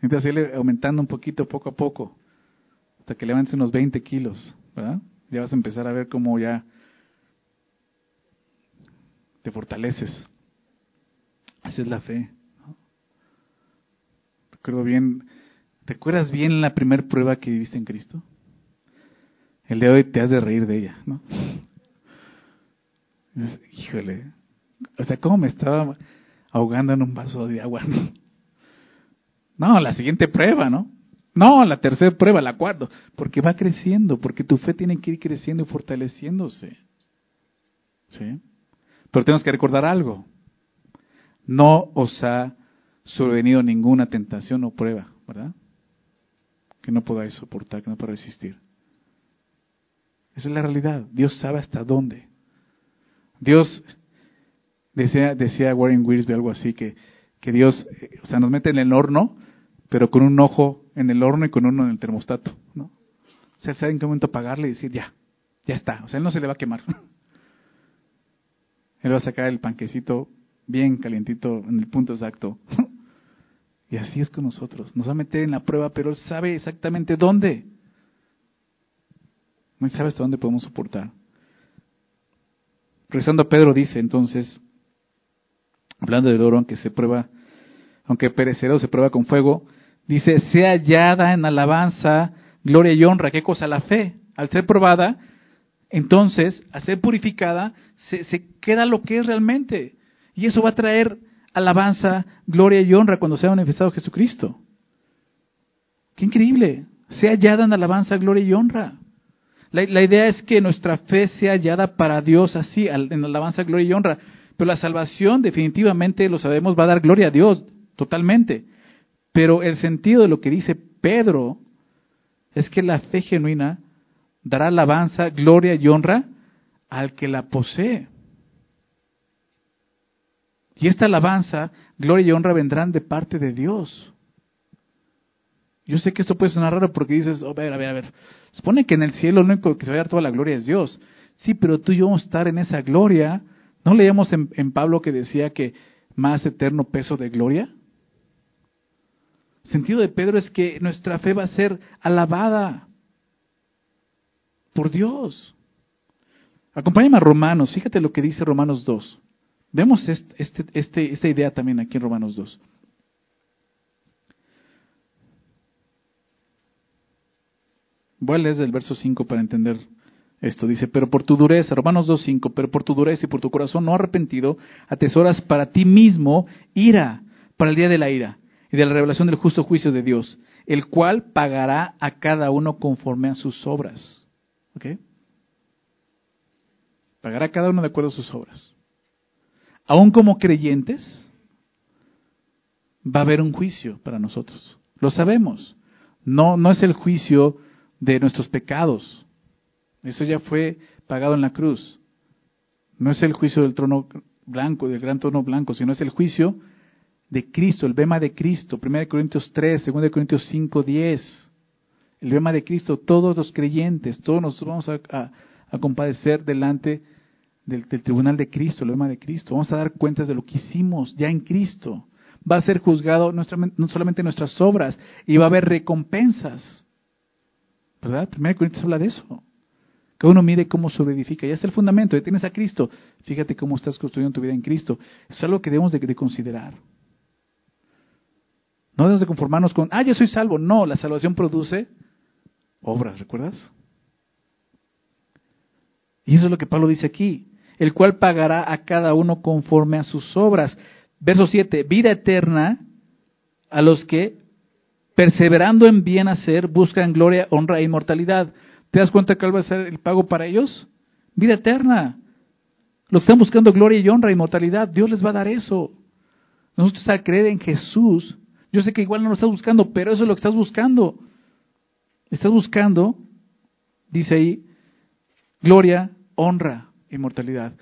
Necesitas ir aumentando un poquito, poco a poco, hasta que levantes unos 20 kilos, ¿verdad? Ya vas a empezar a ver cómo ya te fortaleces. Esa es la fe. Recuerdo bien, ¿te acuerdas bien la primera prueba que viviste en Cristo? El de hoy te has de reír de ella, ¿no? Híjole, o sea, ¿cómo me estaba ahogando en un vaso de agua? No, la siguiente prueba, ¿no? No, la tercera prueba, la cuarta, porque va creciendo, porque tu fe tiene que ir creciendo y fortaleciéndose. ¿Sí? Pero tenemos que recordar algo. No os ha sobrevenido ninguna tentación o prueba, ¿verdad? Que no podáis soportar, que no podáis resistir. Esa es la realidad. Dios sabe hasta dónde. Dios, decía, decía Warren Wiersbe algo así, que, que Dios, eh, o sea, nos mete en el horno, pero con un ojo en el horno y con uno en el termostato, ¿no? O sea, sabe en qué momento apagarle y decir, ya, ya está. O sea, él no se le va a quemar. Él va a sacar el panquecito bien calientito en el punto exacto. Y así es con nosotros. Nos va a meter en la prueba, pero Él sabe exactamente dónde. No sabe hasta dónde podemos soportar. Regresando a Pedro dice entonces, hablando del oro, aunque se prueba, aunque perecedero se prueba con fuego, dice, sea hallada en alabanza, gloria y honra. ¿Qué cosa? La fe. Al ser probada, entonces, al ser purificada, se, se queda lo que es realmente. Y eso va a traer alabanza, gloria y honra cuando sea manifestado Jesucristo. Qué increíble. Sea hallada en alabanza, gloria y honra. La, idea es que nuestra fe sea hallada para Dios así, en alabanza, gloria y honra. Pero la salvación definitivamente, lo sabemos, va a dar gloria a Dios, totalmente. Pero el sentido de lo que dice Pedro es que la fe genuina dará alabanza, gloria y honra al que la posee. Y esta alabanza, gloria y honra vendrán de parte de Dios. Yo sé que esto puede sonar raro porque dices, oh, a ver, a ver, a ver. Supone que en el cielo lo único que se va a dar toda la gloria es Dios. Sí, pero tú y yo vamos a estar en esa gloria. ¿No leíamos en, Pablo que decía que más eterno peso de gloria? El sentido de Pedro es que nuestra fe va a ser alabada por Dios. Acompáñame a Romanos, fíjate lo que dice Romanos 2. Vemos este, este, esta idea también aquí en Romanos 2. Voy a leer el verso 5 para entender esto. Dice, pero por tu dureza, Romanos 2.5, pero por tu dureza y por tu corazón no arrepentido, atesoras para ti mismo ira, para el día de la ira y de la revelación del justo juicio de Dios, el cual pagará a cada uno conforme a sus obras. ¿Ok? Pagará a cada uno de acuerdo a sus obras. Aún como creyentes, va a haber un juicio para nosotros. Lo sabemos. No, no es el juicio de nuestros pecados. Eso ya fue pagado en la cruz. No es el juicio del trono blanco, del gran trono blanco, sino es el juicio de Cristo, el bema de Cristo. 1 Corintios 3, 2 Corintios 5, 10. El bema de Cristo, todos los creyentes, todos nosotros vamos a, compadecer delante del, tribunal de Cristo, el lema de Cristo. Vamos a dar cuentas de lo que hicimos ya en Cristo. Va a ser juzgado no solamente nuestras obras, y va a haber recompensas. ¿Verdad? Primero Corintios habla de eso. Que uno mire cómo sobreedifica. Ya está el fundamento, ya tienes a Cristo. Fíjate cómo estás construyendo tu vida en Cristo. Es algo que debemos de, considerar. No debemos de conformarnos con, ah, yo soy salvo. No, la salvación produce obras, ¿recuerdas? Y eso es lo que Pablo dice aquí el cual pagará a cada uno conforme a sus obras. Verso 7, vida eterna a los que, perseverando en bien hacer, buscan gloria, honra e inmortalidad. ¿Te das cuenta cuál va a ser el pago para ellos? Vida eterna. Los que están buscando gloria y honra e inmortalidad, Dios les va a dar eso. Nosotros al creer en Jesús, yo sé que igual no lo estás buscando, pero eso es lo que estás buscando. Estás buscando, dice ahí, gloria, honra inmortalidad.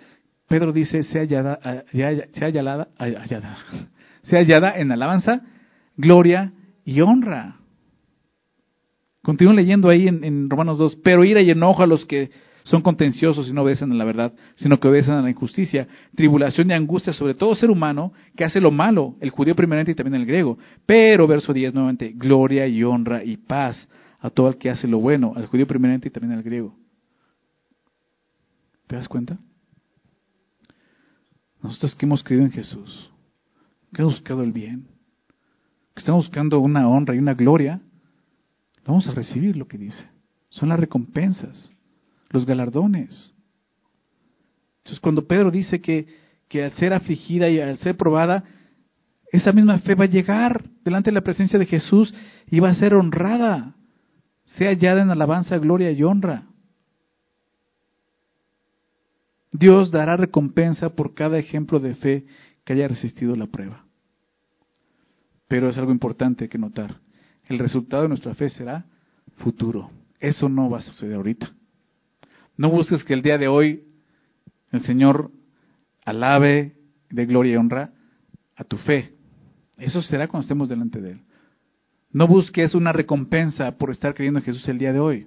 Pedro dice, sea hallada, sea hallada, hallada, hallada en alabanza, gloria y honra. Continúo leyendo ahí en, Romanos 2, pero ira y enojo a los que son contenciosos y no obedecen a la verdad, sino que obedecen a la injusticia, tribulación y angustia sobre todo ser humano que hace lo malo, el judío primeramente y también el griego. Pero, verso 10 nuevamente, gloria y honra y paz a todo el que hace lo bueno, al judío primeramente y también al griego. ¿Te das cuenta? Nosotros que hemos creído en Jesús, que hemos buscado el bien, estamos buscando una honra y una gloria, vamos a recibir lo que dice. Son las recompensas, los galardones. Entonces cuando Pedro dice que, que al ser afligida y al ser probada, esa misma fe va a llegar delante de la presencia de Jesús y va a ser honrada, sea hallada en alabanza, gloria y honra. Dios dará recompensa por cada ejemplo de fe que haya resistido la prueba. Pero es algo importante que notar. El resultado de nuestra fe será futuro. Eso no va a suceder ahorita. No busques que el día de hoy el Señor alabe de gloria y honra a tu fe. Eso será cuando estemos delante de Él. No busques una recompensa por estar creyendo en Jesús el día de hoy.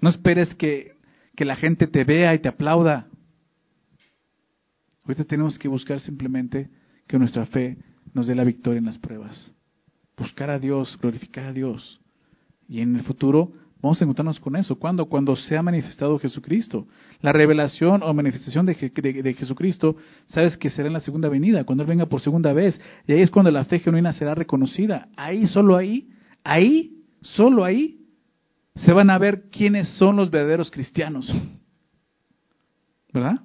No esperes que que la gente te vea y te aplauda. Ahorita tenemos que buscar simplemente que nuestra fe nos dé la victoria en las pruebas. Buscar a Dios, glorificar a Dios. Y en el futuro vamos a encontrarnos con eso. ¿Cuándo? Cuando se ha manifestado Jesucristo. La revelación o manifestación de, de, Jesucristo, sabes que será en la segunda venida, cuando Él venga por segunda vez. Y ahí es cuando la fe genuina será reconocida. Ahí, solo ahí, ahí, solo ahí, se van a ver quiénes son los verdaderos cristianos. ¿Verdad?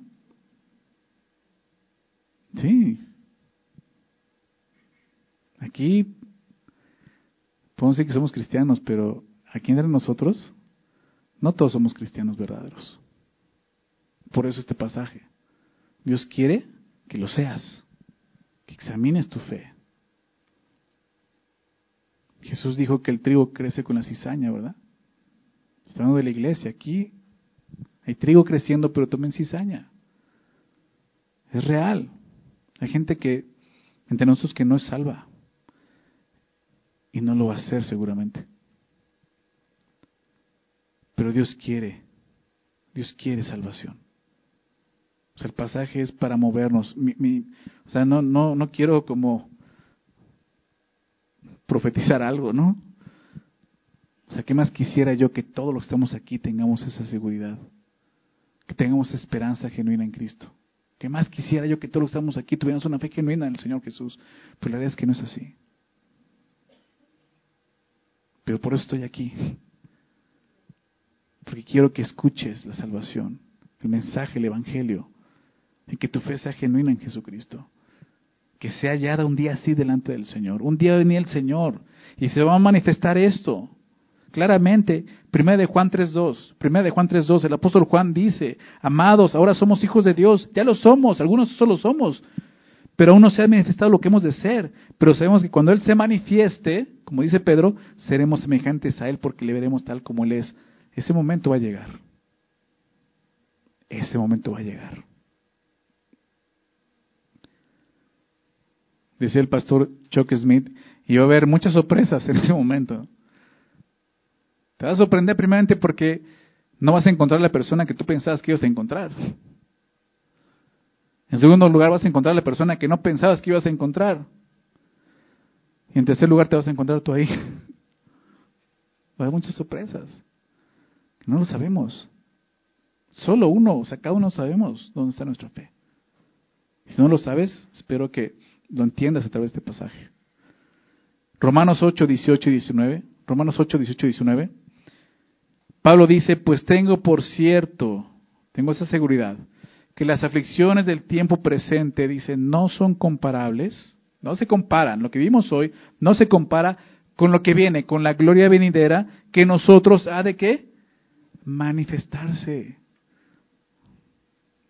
Sí. Aquí podemos decir que somos cristianos, pero aquí entre nosotros No todos somos cristianos verdaderos. Por eso este pasaje. Dios quiere que lo seas, que examines tu fe. Jesús dijo que el trigo crece con la cizaña, ¿verdad? Estamos de la iglesia. Aquí hay trigo creciendo, pero tomen cizaña. Es real. Hay gente que, entre nosotros, que no es salva. Y no lo va a hacer seguramente. Pero Dios quiere. Dios quiere salvación. O sea, el pasaje es para movernos. o sea, no, no, no quiero como profetizar algo, ¿no? O sea, ¿qué más quisiera yo que todos los que estamos aquí tengamos esa seguridad? Que tengamos esperanza genuina en Cristo. ¿Qué más quisiera yo que todos los que estamos aquí tuviéramos una fe genuina en el Señor Jesús? Pero la verdad es que no es así. Por eso estoy aquí. Porque quiero que escuches la salvación, el mensaje, el Evangelio, y que tu fe sea genuina en Jesucristo que sea hallada un día así delante del Señor. Un día venía el Señor y se va a manifestar esto. Claramente, 1 de Juan 3.2, 1 de Juan 3.2, el apóstol Juan dice, amados, ahora somos hijos de Dios, ya lo somos, algunos solo somos, pero aún no se ha manifestado lo que hemos de ser, pero sabemos que cuando Él se manifieste, como dice Pedro, seremos semejantes a Él porque le veremos tal como Él es. Ese momento va a llegar. Ese momento va a llegar. decía el pastor Chuck Smith, y va a haber muchas sorpresas en ese momento. Te vas a sorprender primeramente porque no vas a encontrar la persona que tú pensabas que ibas a encontrar. En segundo lugar, vas a encontrar la persona que no pensabas que ibas a encontrar. Y en tercer lugar, te vas a encontrar tú ahí. Va a haber muchas sorpresas. No lo sabemos. Solo uno, o sea, cada uno sabemos dónde está nuestra fe. Si no lo sabes, espero que lo entiendas a través de este pasaje. Romanos 8, 18 y 19. Romanos 8, 18 y 19. Pablo dice, pues tengo por cierto, tengo esa seguridad, que las aflicciones del tiempo presente, dice, no son comparables, no se comparan, lo que vimos hoy no se compara con lo que viene, con la gloria venidera que nosotros ha de qué? Manifestarse.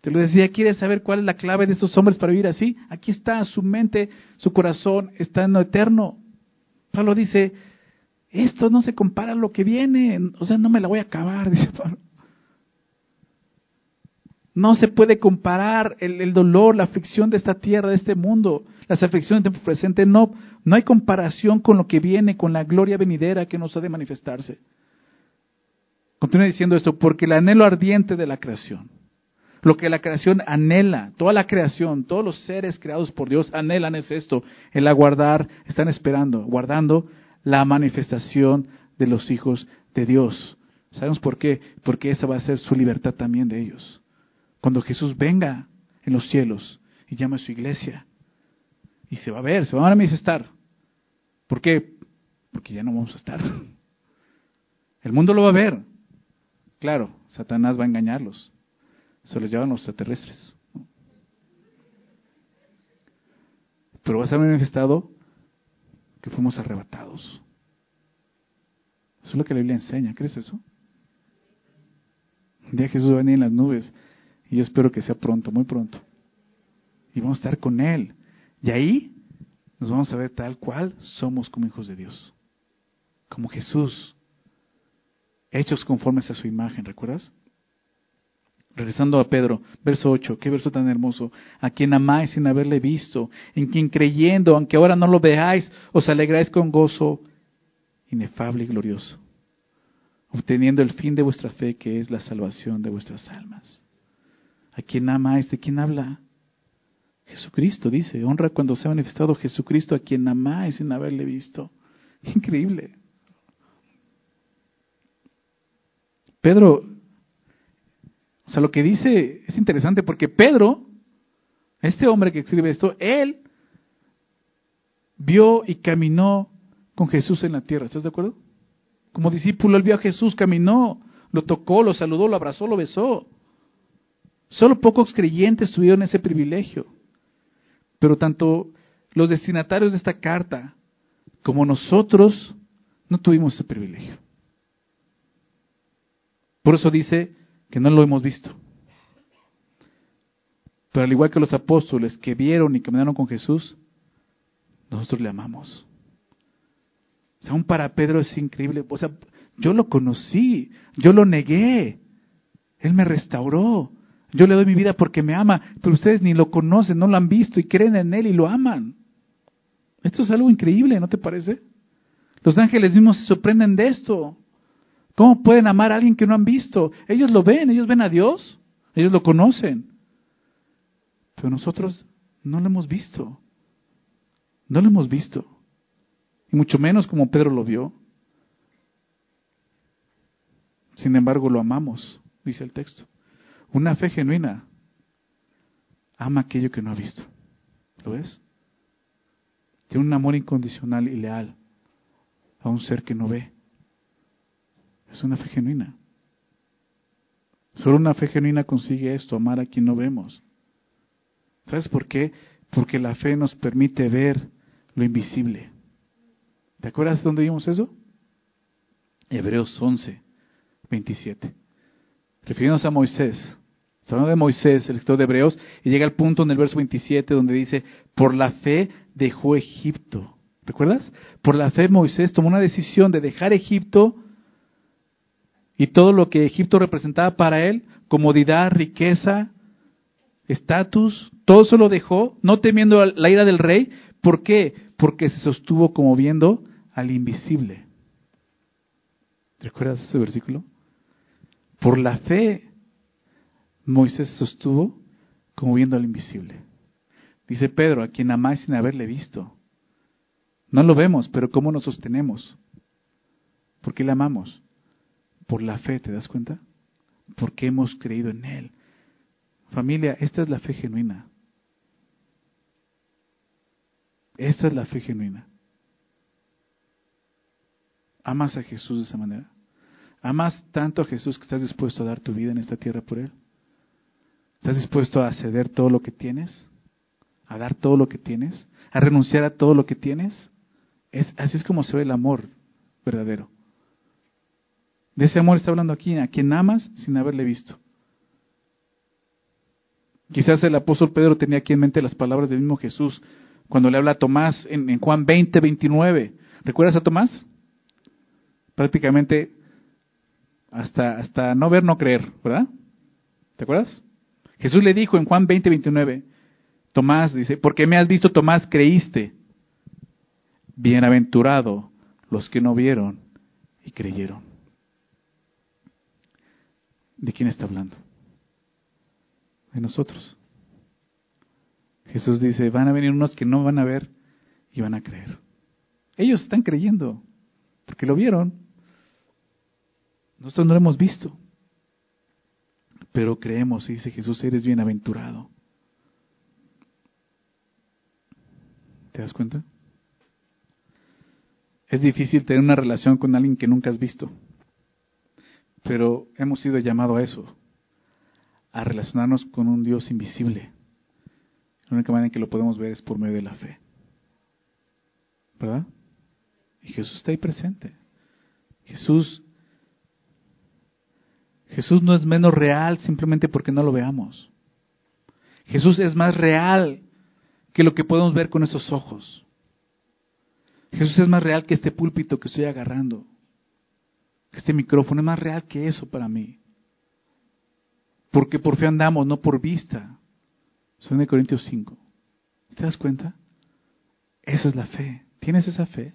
Te lo decía, ¿quieres saber cuál es la clave de estos hombres para vivir así? Aquí está, su mente, su corazón está en lo eterno. Pablo dice, esto no se compara a lo que viene, o sea, no me la voy a acabar, dice Pablo. No se puede comparar el, dolor, la aflicción de esta tierra, de este mundo, las aflicciones del tiempo presente. No, no hay comparación con lo que viene, con la gloria venidera que nos ha de manifestarse. Continúa diciendo esto, porque el anhelo ardiente de la creación lo que la creación anhela, toda la creación, todos los seres creados por Dios anhelan es esto, el aguardar, están esperando, guardando la manifestación de los hijos de Dios. ¿Sabemos por qué? Porque esa va a ser su libertad también de ellos. Cuando Jesús venga en los cielos y llame a su iglesia, y se va a ver, se va a manifestar. ¿Por qué? Porque ya no vamos a estar. El mundo lo va a ver. Claro, Satanás va a engañarlos se los llevan los extraterrestres. Pero va a ser manifestado que fuimos arrebatados. Eso es lo que la Biblia enseña. ¿Crees eso? Un día Jesús va a venir en las nubes y yo espero que sea pronto, muy pronto. Y vamos a estar con Él. Y ahí nos vamos a ver tal cual somos como hijos de Dios. Como Jesús. Hechos conformes a su imagen, ¿recuerdas? Regresando a Pedro, verso 8, qué verso tan hermoso. A quien amáis sin haberle visto, en quien creyendo, aunque ahora no lo veáis, os alegráis con gozo inefable y glorioso, obteniendo el fin de vuestra fe, que es la salvación de vuestras almas. A quien amáis, ¿de quién habla? Jesucristo dice, honra cuando se ha manifestado Jesucristo a quien amáis sin haberle visto. Increíble. Pedro o sea, lo que dice es interesante porque Pedro, este hombre que escribe esto, él vio y caminó con Jesús en la tierra. ¿Estás de acuerdo? Como discípulo, él vio a Jesús, caminó, lo tocó, lo saludó, lo abrazó, lo besó. Solo pocos creyentes tuvieron ese privilegio. Pero tanto los destinatarios de esta carta como nosotros no tuvimos ese privilegio. Por eso dice que no lo hemos visto. Pero al igual que los apóstoles que vieron y caminaron con Jesús, nosotros le amamos. O sea, para Pedro es increíble. O sea, yo lo conocí, yo lo negué, Él me restauró. Yo le doy mi vida porque me ama, pero ustedes ni lo conocen, no lo han visto y creen en Él y lo aman. Esto es algo increíble, ¿no te parece? Los ángeles mismos se sorprenden de esto. ¿Cómo pueden amar a alguien que no han visto? Ellos lo ven, ellos ven a Dios, ellos lo conocen. Pero nosotros no lo hemos visto. No lo hemos visto. Y mucho menos como Pedro lo vio. Sin embargo, lo amamos, dice el texto. Una fe genuina ama aquello que no ha visto. ¿Lo ves? Tiene un amor incondicional y leal a un ser que no ve. Es una fe genuina. Solo una fe genuina consigue esto, amar a quien no vemos. ¿Sabes por qué? Porque la fe nos permite ver lo invisible. ¿Te acuerdas de dónde vimos eso? Hebreos 11, 27. Refiriéndonos a Moisés. Hablando de Moisés, el escritor de Hebreos, y llega al punto en el verso 27 donde dice, por la fe dejó Egipto. ¿Recuerdas? Por la fe Moisés tomó una decisión de dejar Egipto y todo lo que Egipto representaba para él, comodidad, riqueza, estatus, todo eso lo dejó, no temiendo la ira del rey. ¿Por qué? Porque se sostuvo como viendo al invisible. ¿Recuerdas ese versículo? Por la fe, Moisés sostuvo como viendo al invisible. Dice Pedro, a quien amáis sin haberle visto. No lo vemos, pero ¿cómo nos sostenemos? ¿Por qué le amamos? Por la fe, ¿te das cuenta? Porque hemos creído en Él. Familia, esta es la fe genuina. Esta es la fe genuina. ¿Amas a Jesús de esa manera? ¿Amas tanto a Jesús que estás dispuesto a dar tu vida en esta tierra por Él? ¿Estás dispuesto a ceder todo lo que tienes? ¿A dar todo lo que tienes? ¿A renunciar a todo lo que tienes? Es, así es como se ve el amor verdadero. De ese amor está hablando aquí, a quien amas sin haberle visto. Quizás el apóstol Pedro tenía aquí en mente las palabras del mismo Jesús cuando le habla a Tomás en, Juan 20, 29. ¿Recuerdas a Tomás? Prácticamente hasta, hasta no ver, no creer, ¿verdad? ¿Te acuerdas? Jesús le dijo en Juan 20, 29, Tomás dice, porque me has visto, Tomás, creíste. Bienaventurado los que no vieron y creyeron. ¿De quién está hablando? De nosotros. Jesús dice, van a venir unos que no van a ver y van a creer. Ellos están creyendo, porque lo vieron. Nosotros no lo hemos visto, pero creemos, dice Jesús, eres bienaventurado. ¿Te das cuenta? Es difícil tener una relación con alguien que nunca has visto, pero hemos sido llamados a eso, a relacionarnos con un Dios invisible. La única manera en que lo podemos ver es por medio de la fe. ¿Verdad? Y Jesús está ahí presente. Jesús Jesús no es menos real simplemente porque no lo veamos. Jesús es más real que lo que podemos ver con esos ojos. Jesús es más real que este púlpito que estoy agarrando. Este micrófono es más real que eso para mí. Porque por fe andamos, no por vista. Son de Corintios 5. ¿Te das cuenta? Esa es la fe. ¿Tienes esa fe?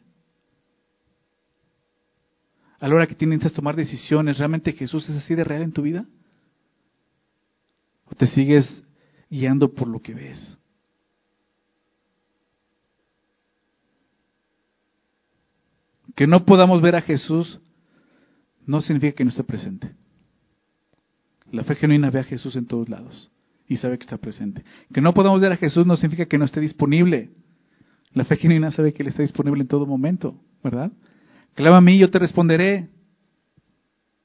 A la hora que tienes que tomar decisiones, ¿realmente Jesús es así de real en tu vida? ¿O te sigues guiando por lo que ves? Que no podamos ver a Jesús no significa que no esté presente. La fe genuina ve a Jesús en todos lados y sabe que está presente. Que no podamos ver a Jesús no significa que no esté disponible. La fe genuina sabe que Él está disponible en todo momento, ¿verdad? Clama a mí yo te responderé.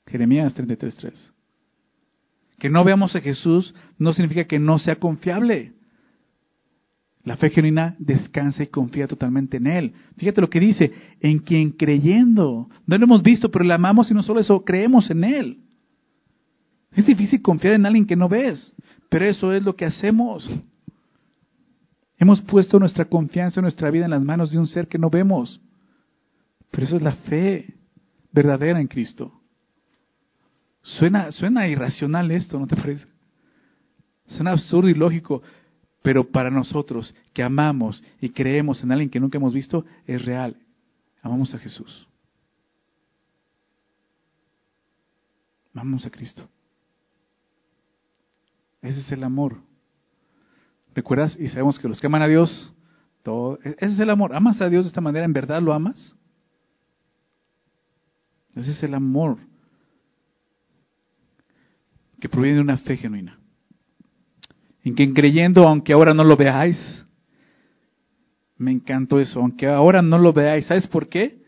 Jeremías 33.3. Que no veamos a Jesús no significa que no sea confiable. La fe genuina descansa y confía totalmente en Él. Fíjate lo que dice, en quien creyendo, no lo hemos visto, pero le amamos y no solo eso, creemos en Él. Es difícil confiar en alguien que no ves, pero eso es lo que hacemos. Hemos puesto nuestra confianza, nuestra vida en las manos de un ser que no vemos. Pero eso es la fe verdadera en Cristo. Suena, irracional esto, ¿no te parece? Suena absurdo y lógico, pero para nosotros que amamos y creemos en alguien que nunca hemos visto, es real. Amamos a Jesús. Amamos a Cristo. Ese es el amor. ¿Recuerdas? Y sabemos que los que aman a Dios, todo, ese es el amor. ¿Amas a Dios de esta manera? ¿En verdad lo amas? Ese es el amor que proviene de una fe genuina. En que creyendo, aunque ahora no lo veáis, me encantó eso, aunque ahora no lo veáis, ¿sabes por qué?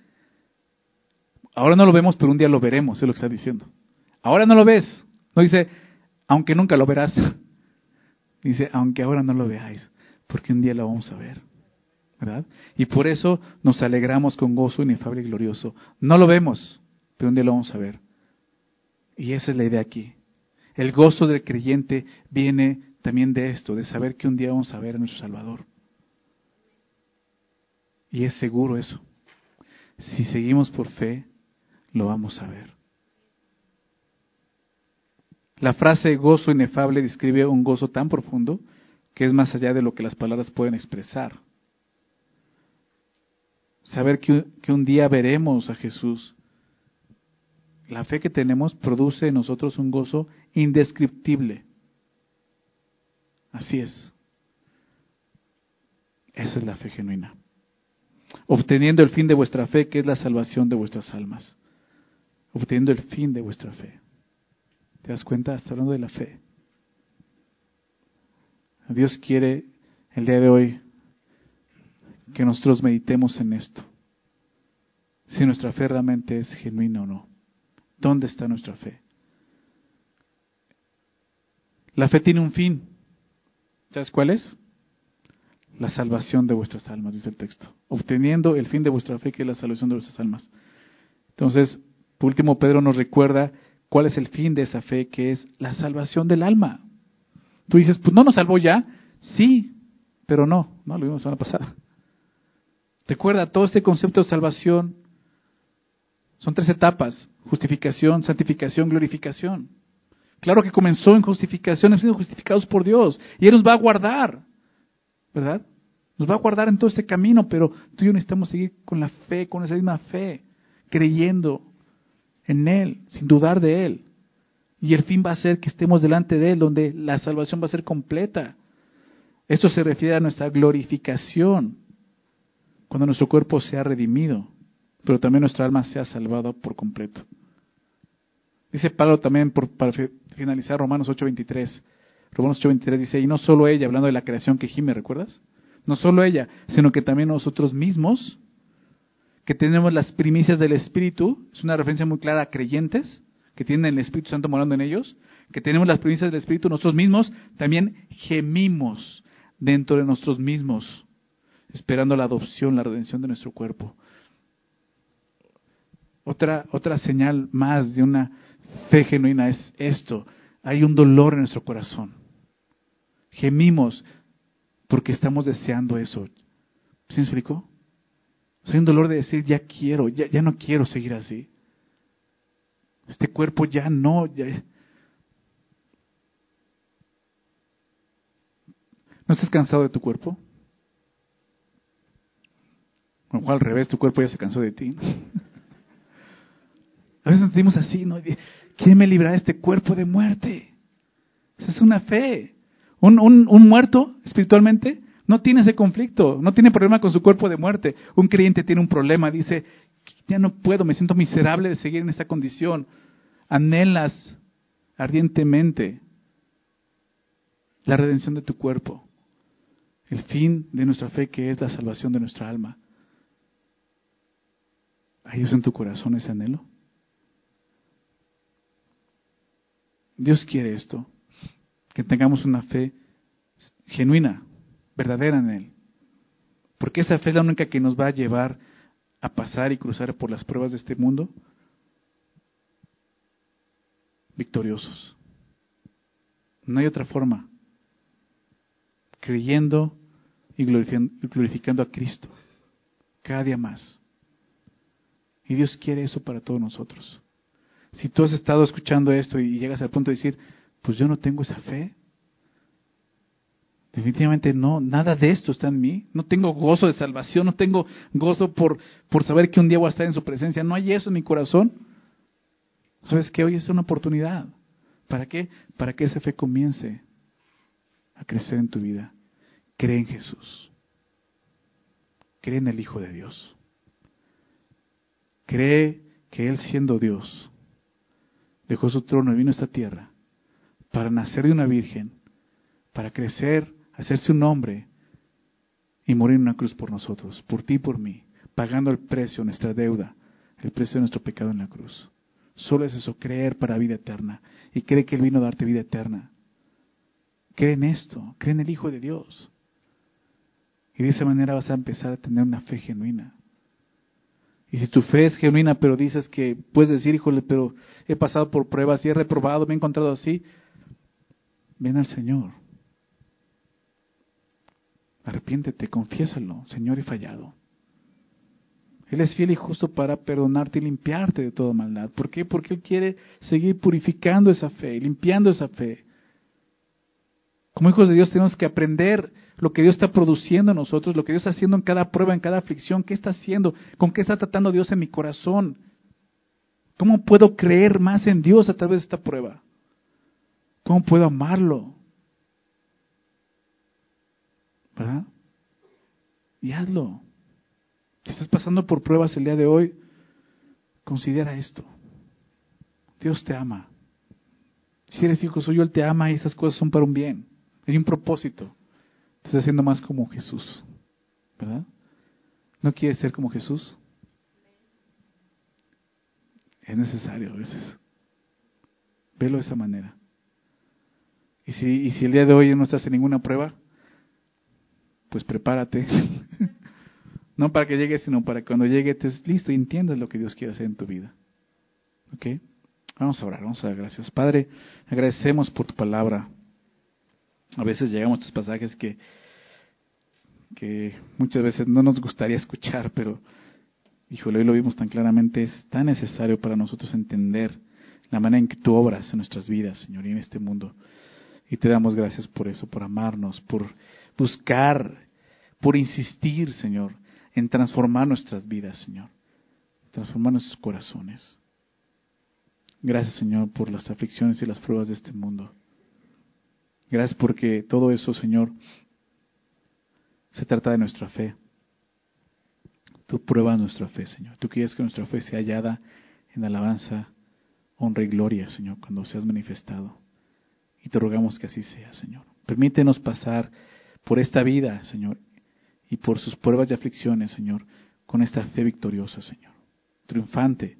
Ahora no lo vemos, pero un día lo veremos, es lo que está diciendo. Ahora no lo ves, no dice, aunque nunca lo verás. Dice, aunque ahora no lo veáis, porque un día lo vamos a ver. ¿Verdad? Y por eso nos alegramos con gozo inefable y glorioso. No lo vemos, pero un día lo vamos a ver. Y esa es la idea aquí. El gozo del creyente viene también de esto, de saber que un día vamos a ver a nuestro Salvador. Y es seguro eso. Si seguimos por fe, lo vamos a ver. La frase gozo inefable describe un gozo tan profundo que es más allá de lo que las palabras pueden expresar. Saber que, un día veremos a Jesús. La fe que tenemos produce en nosotros un gozo indescriptible. Así es. Esa es la fe genuina. Obteniendo el fin de vuestra fe, que es la salvación de vuestras almas. Obteniendo el fin de vuestra fe. ¿Te das cuenta? Está hablando de la fe. Dios quiere el día de hoy que nosotros meditemos en esto. Si nuestra fe realmente es genuina o no. ¿Dónde está nuestra fe? La fe tiene un fin. ¿Sabes cuál es? La salvación de vuestras almas, dice el texto. Obteniendo el fin de vuestra fe, que es la salvación de vuestras almas. Entonces, por último, Pedro nos recuerda ¿Cuál es el fin de esa fe? Que es la salvación del alma. Tú dices, pues no nos salvó ya. Sí, pero no, no lo vimos la semana pasada. Recuerda, todo este concepto de salvación son tres etapas, justificación, santificación, glorificación. Claro que comenzó en justificación, hemos sido justificados por Dios y Él nos va a guardar, ¿verdad? Nos va a guardar en todo este camino, pero tú y yo necesitamos seguir con la fe, con esa misma fe, creyendo, en Él, sin dudar de Él. Y el fin va a ser que estemos delante de Él, donde la salvación va a ser completa. Esto se refiere a nuestra glorificación, cuando nuestro cuerpo sea redimido, pero también nuestra alma sea salvada por completo. Dice Pablo también, por, para finalizar, Romanos 8:23. Romanos 8:23 dice, y no solo ella, hablando de la creación que gime, ¿recuerdas? No solo ella, sino que también nosotros mismos, que tenemos las primicias del Espíritu, es una referencia muy clara a creyentes que tienen el Espíritu Santo morando en ellos, que tenemos las primicias del Espíritu nosotros mismos, también gemimos dentro de nosotros mismos, esperando la adopción, la redención de nuestro cuerpo. Otra, otra señal más de una fe genuina es esto, hay un dolor en nuestro corazón. Gemimos porque estamos deseando eso. ¿Se me explicó? hay un dolor de decir, ya quiero, ya, ya no quiero seguir así. Este cuerpo ya no, ya... ¿No estás cansado de tu cuerpo? O al revés, tu cuerpo ya se cansó de ti. A veces nos sentimos así, ¿no? ¿Quién me librará de este cuerpo de muerte? Esa es una fe. Un, muerto espiritualmente no tiene ese conflicto, no tiene problema con su cuerpo de muerte. Un creyente tiene un problema, dice, ya no puedo, me siento miserable de seguir en esta condición. Anhelas ardientemente la redención de tu cuerpo, el fin de nuestra fe que es la salvación de nuestra alma. ¿Hay eso en tu corazón ese anhelo? Dios quiere esto, que tengamos una fe genuina, verdadera en Él. Porque esa fe es la única que nos va a llevar a pasar y cruzar por las pruebas de este mundo victoriosos. No hay otra forma. Creyendo y glorificando a Cristo cada día más. Y Dios quiere eso para todos nosotros. Si tú has estado escuchando esto y llegas al punto de decir, pues yo no tengo esa fe, definitivamente no, nada de esto está en mí. No tengo gozo de salvación, no tengo gozo por, por saber que un día voy a estar en su presencia. No hay eso en mi corazón. ¿Sabes que Hoy es una oportunidad. ¿Para qué? Para que esa fe comience a crecer en tu vida. Cree en Jesús. Cree en el Hijo de Dios. Cree que Él siendo Dios dejó su trono y vino a esta tierra para nacer de una virgen, para crecer, hacerse un hombre y morir en una cruz por nosotros, por ti y por mí, pagando el precio, nuestra deuda, el precio de nuestro pecado en la cruz. Solo es eso, creer para vida eterna. Y cree que Él vino a darte vida eterna. Cree en esto, cree en el Hijo de Dios. Y de esa manera vas a empezar a tener una fe genuina. Y si tu fe es genuina, pero dices que puedes decir, híjole, pero he pasado por pruebas y he reprobado, me he encontrado así, ven al Señor. Arrepiéntete, confiésalo, Señor, he fallado. Él es fiel y justo para perdonarte y limpiarte de toda maldad. ¿Por qué? Porque Él quiere seguir purificando esa fe, limpiando esa fe. Como hijos de Dios tenemos que aprender lo que Dios está produciendo en nosotros, lo que Dios está haciendo en cada prueba, en cada aflicción, qué está haciendo, con qué está tratando Dios en mi corazón. ¿Cómo puedo creer más en Dios a través de esta prueba? ¿Cómo puedo amarlo? ¿Verdad? Y hazlo. Si estás pasando por pruebas el día de hoy, considera esto. Dios te ama. Si eres hijo suyo, Él te ama y esas cosas son para un bien. Hay un propósito. Te estás haciendo más como Jesús. ¿Verdad? ¿No quieres ser como Jesús? Es necesario a veces. Velo de esa manera. Y si, y si el día de hoy no estás en ninguna prueba, pues prepárate. No para que llegue, sino para que cuando llegue estés listo y entiendas lo que Dios quiere hacer en tu vida. ¿Ok? Vamos a orar, vamos a dar gracias. Padre, agradecemos por tu palabra. A veces llegamos a estos pasajes que, que muchas veces no nos gustaría escuchar, pero, híjole, hoy lo vimos tan claramente, es tan necesario para nosotros entender la manera en que tú obras en nuestras vidas, Señor, y en este mundo. Y te damos gracias por eso, por amarnos, por buscar, por insistir, Señor, en transformar nuestras vidas, Señor. Transformar nuestros corazones. Gracias, Señor, por las aflicciones y las pruebas de este mundo. Gracias porque todo eso, Señor, se trata de nuestra fe. Tú pruebas nuestra fe, Señor. Tú quieres que nuestra fe sea hallada en alabanza, honra y gloria, Señor, cuando seas manifestado. Y te rogamos que así sea, Señor. Permítenos pasar por esta vida, Señor, y por sus pruebas y aflicciones, Señor, con esta fe victoriosa, Señor. Triunfante,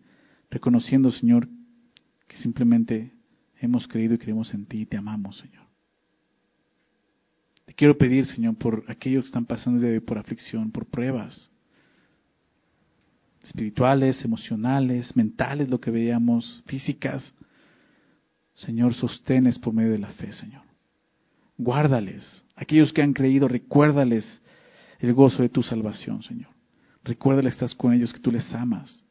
reconociendo, Señor, que simplemente hemos creído y creemos en ti y te amamos, Señor. Te quiero pedir, Señor, por aquellos que están pasando de por aflicción, por pruebas espirituales, emocionales, mentales, lo que veíamos, físicas. Señor, sostenes por medio de la fe, Señor. Guárdales. Aquellos que han creído, recuérdales el gozo de tu salvación, Señor. Recuerda que estás con ellos, que tú les amas.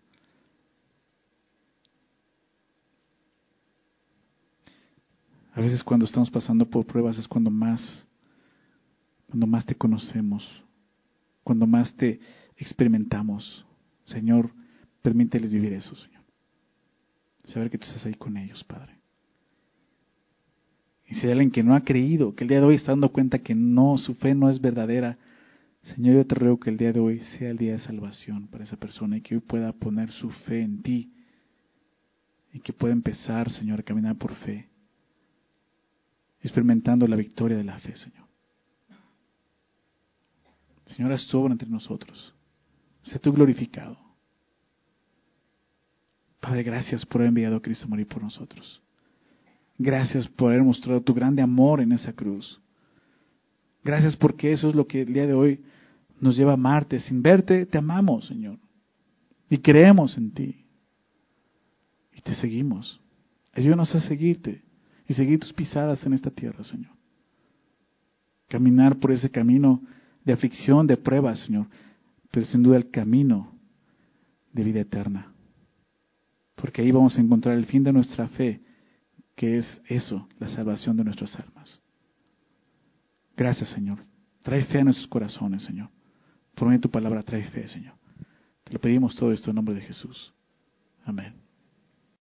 A veces cuando estamos pasando por pruebas es cuando más, cuando más te conocemos, cuando más te experimentamos. Señor, permíteles vivir eso, Señor. Saber que tú estás ahí con ellos, Padre. Y si hay alguien que no ha creído, que el día de hoy está dando cuenta que no, su fe no es verdadera, Señor, yo te ruego que el día de hoy sea el día de salvación para esa persona y que hoy pueda poner su fe en ti y que pueda empezar, Señor, a caminar por fe, experimentando la victoria de la fe, Señor. Señor, haz entre nosotros. Sé tú glorificado. Padre, gracias por haber enviado a Cristo a morir por nosotros. Gracias por haber mostrado tu grande amor en esa cruz. Gracias porque eso es lo que el día de hoy nos lleva a amarte. Sin verte, te amamos, Señor. Y creemos en ti. Y te seguimos. Ayúdanos a seguirte. y seguir tus pisadas en esta tierra, Señor. Caminar por ese camino de aflicción, de prueba, Señor, pero sin duda el camino de vida eterna. Porque ahí vamos a encontrar el fin de nuestra fe, que es eso, la salvación de nuestras almas. Gracias, Señor. Trae fe a nuestros corazones, Señor. Por medio tu palabra trae fe, Señor. Te lo pedimos todo esto en nombre de Jesús. Amén.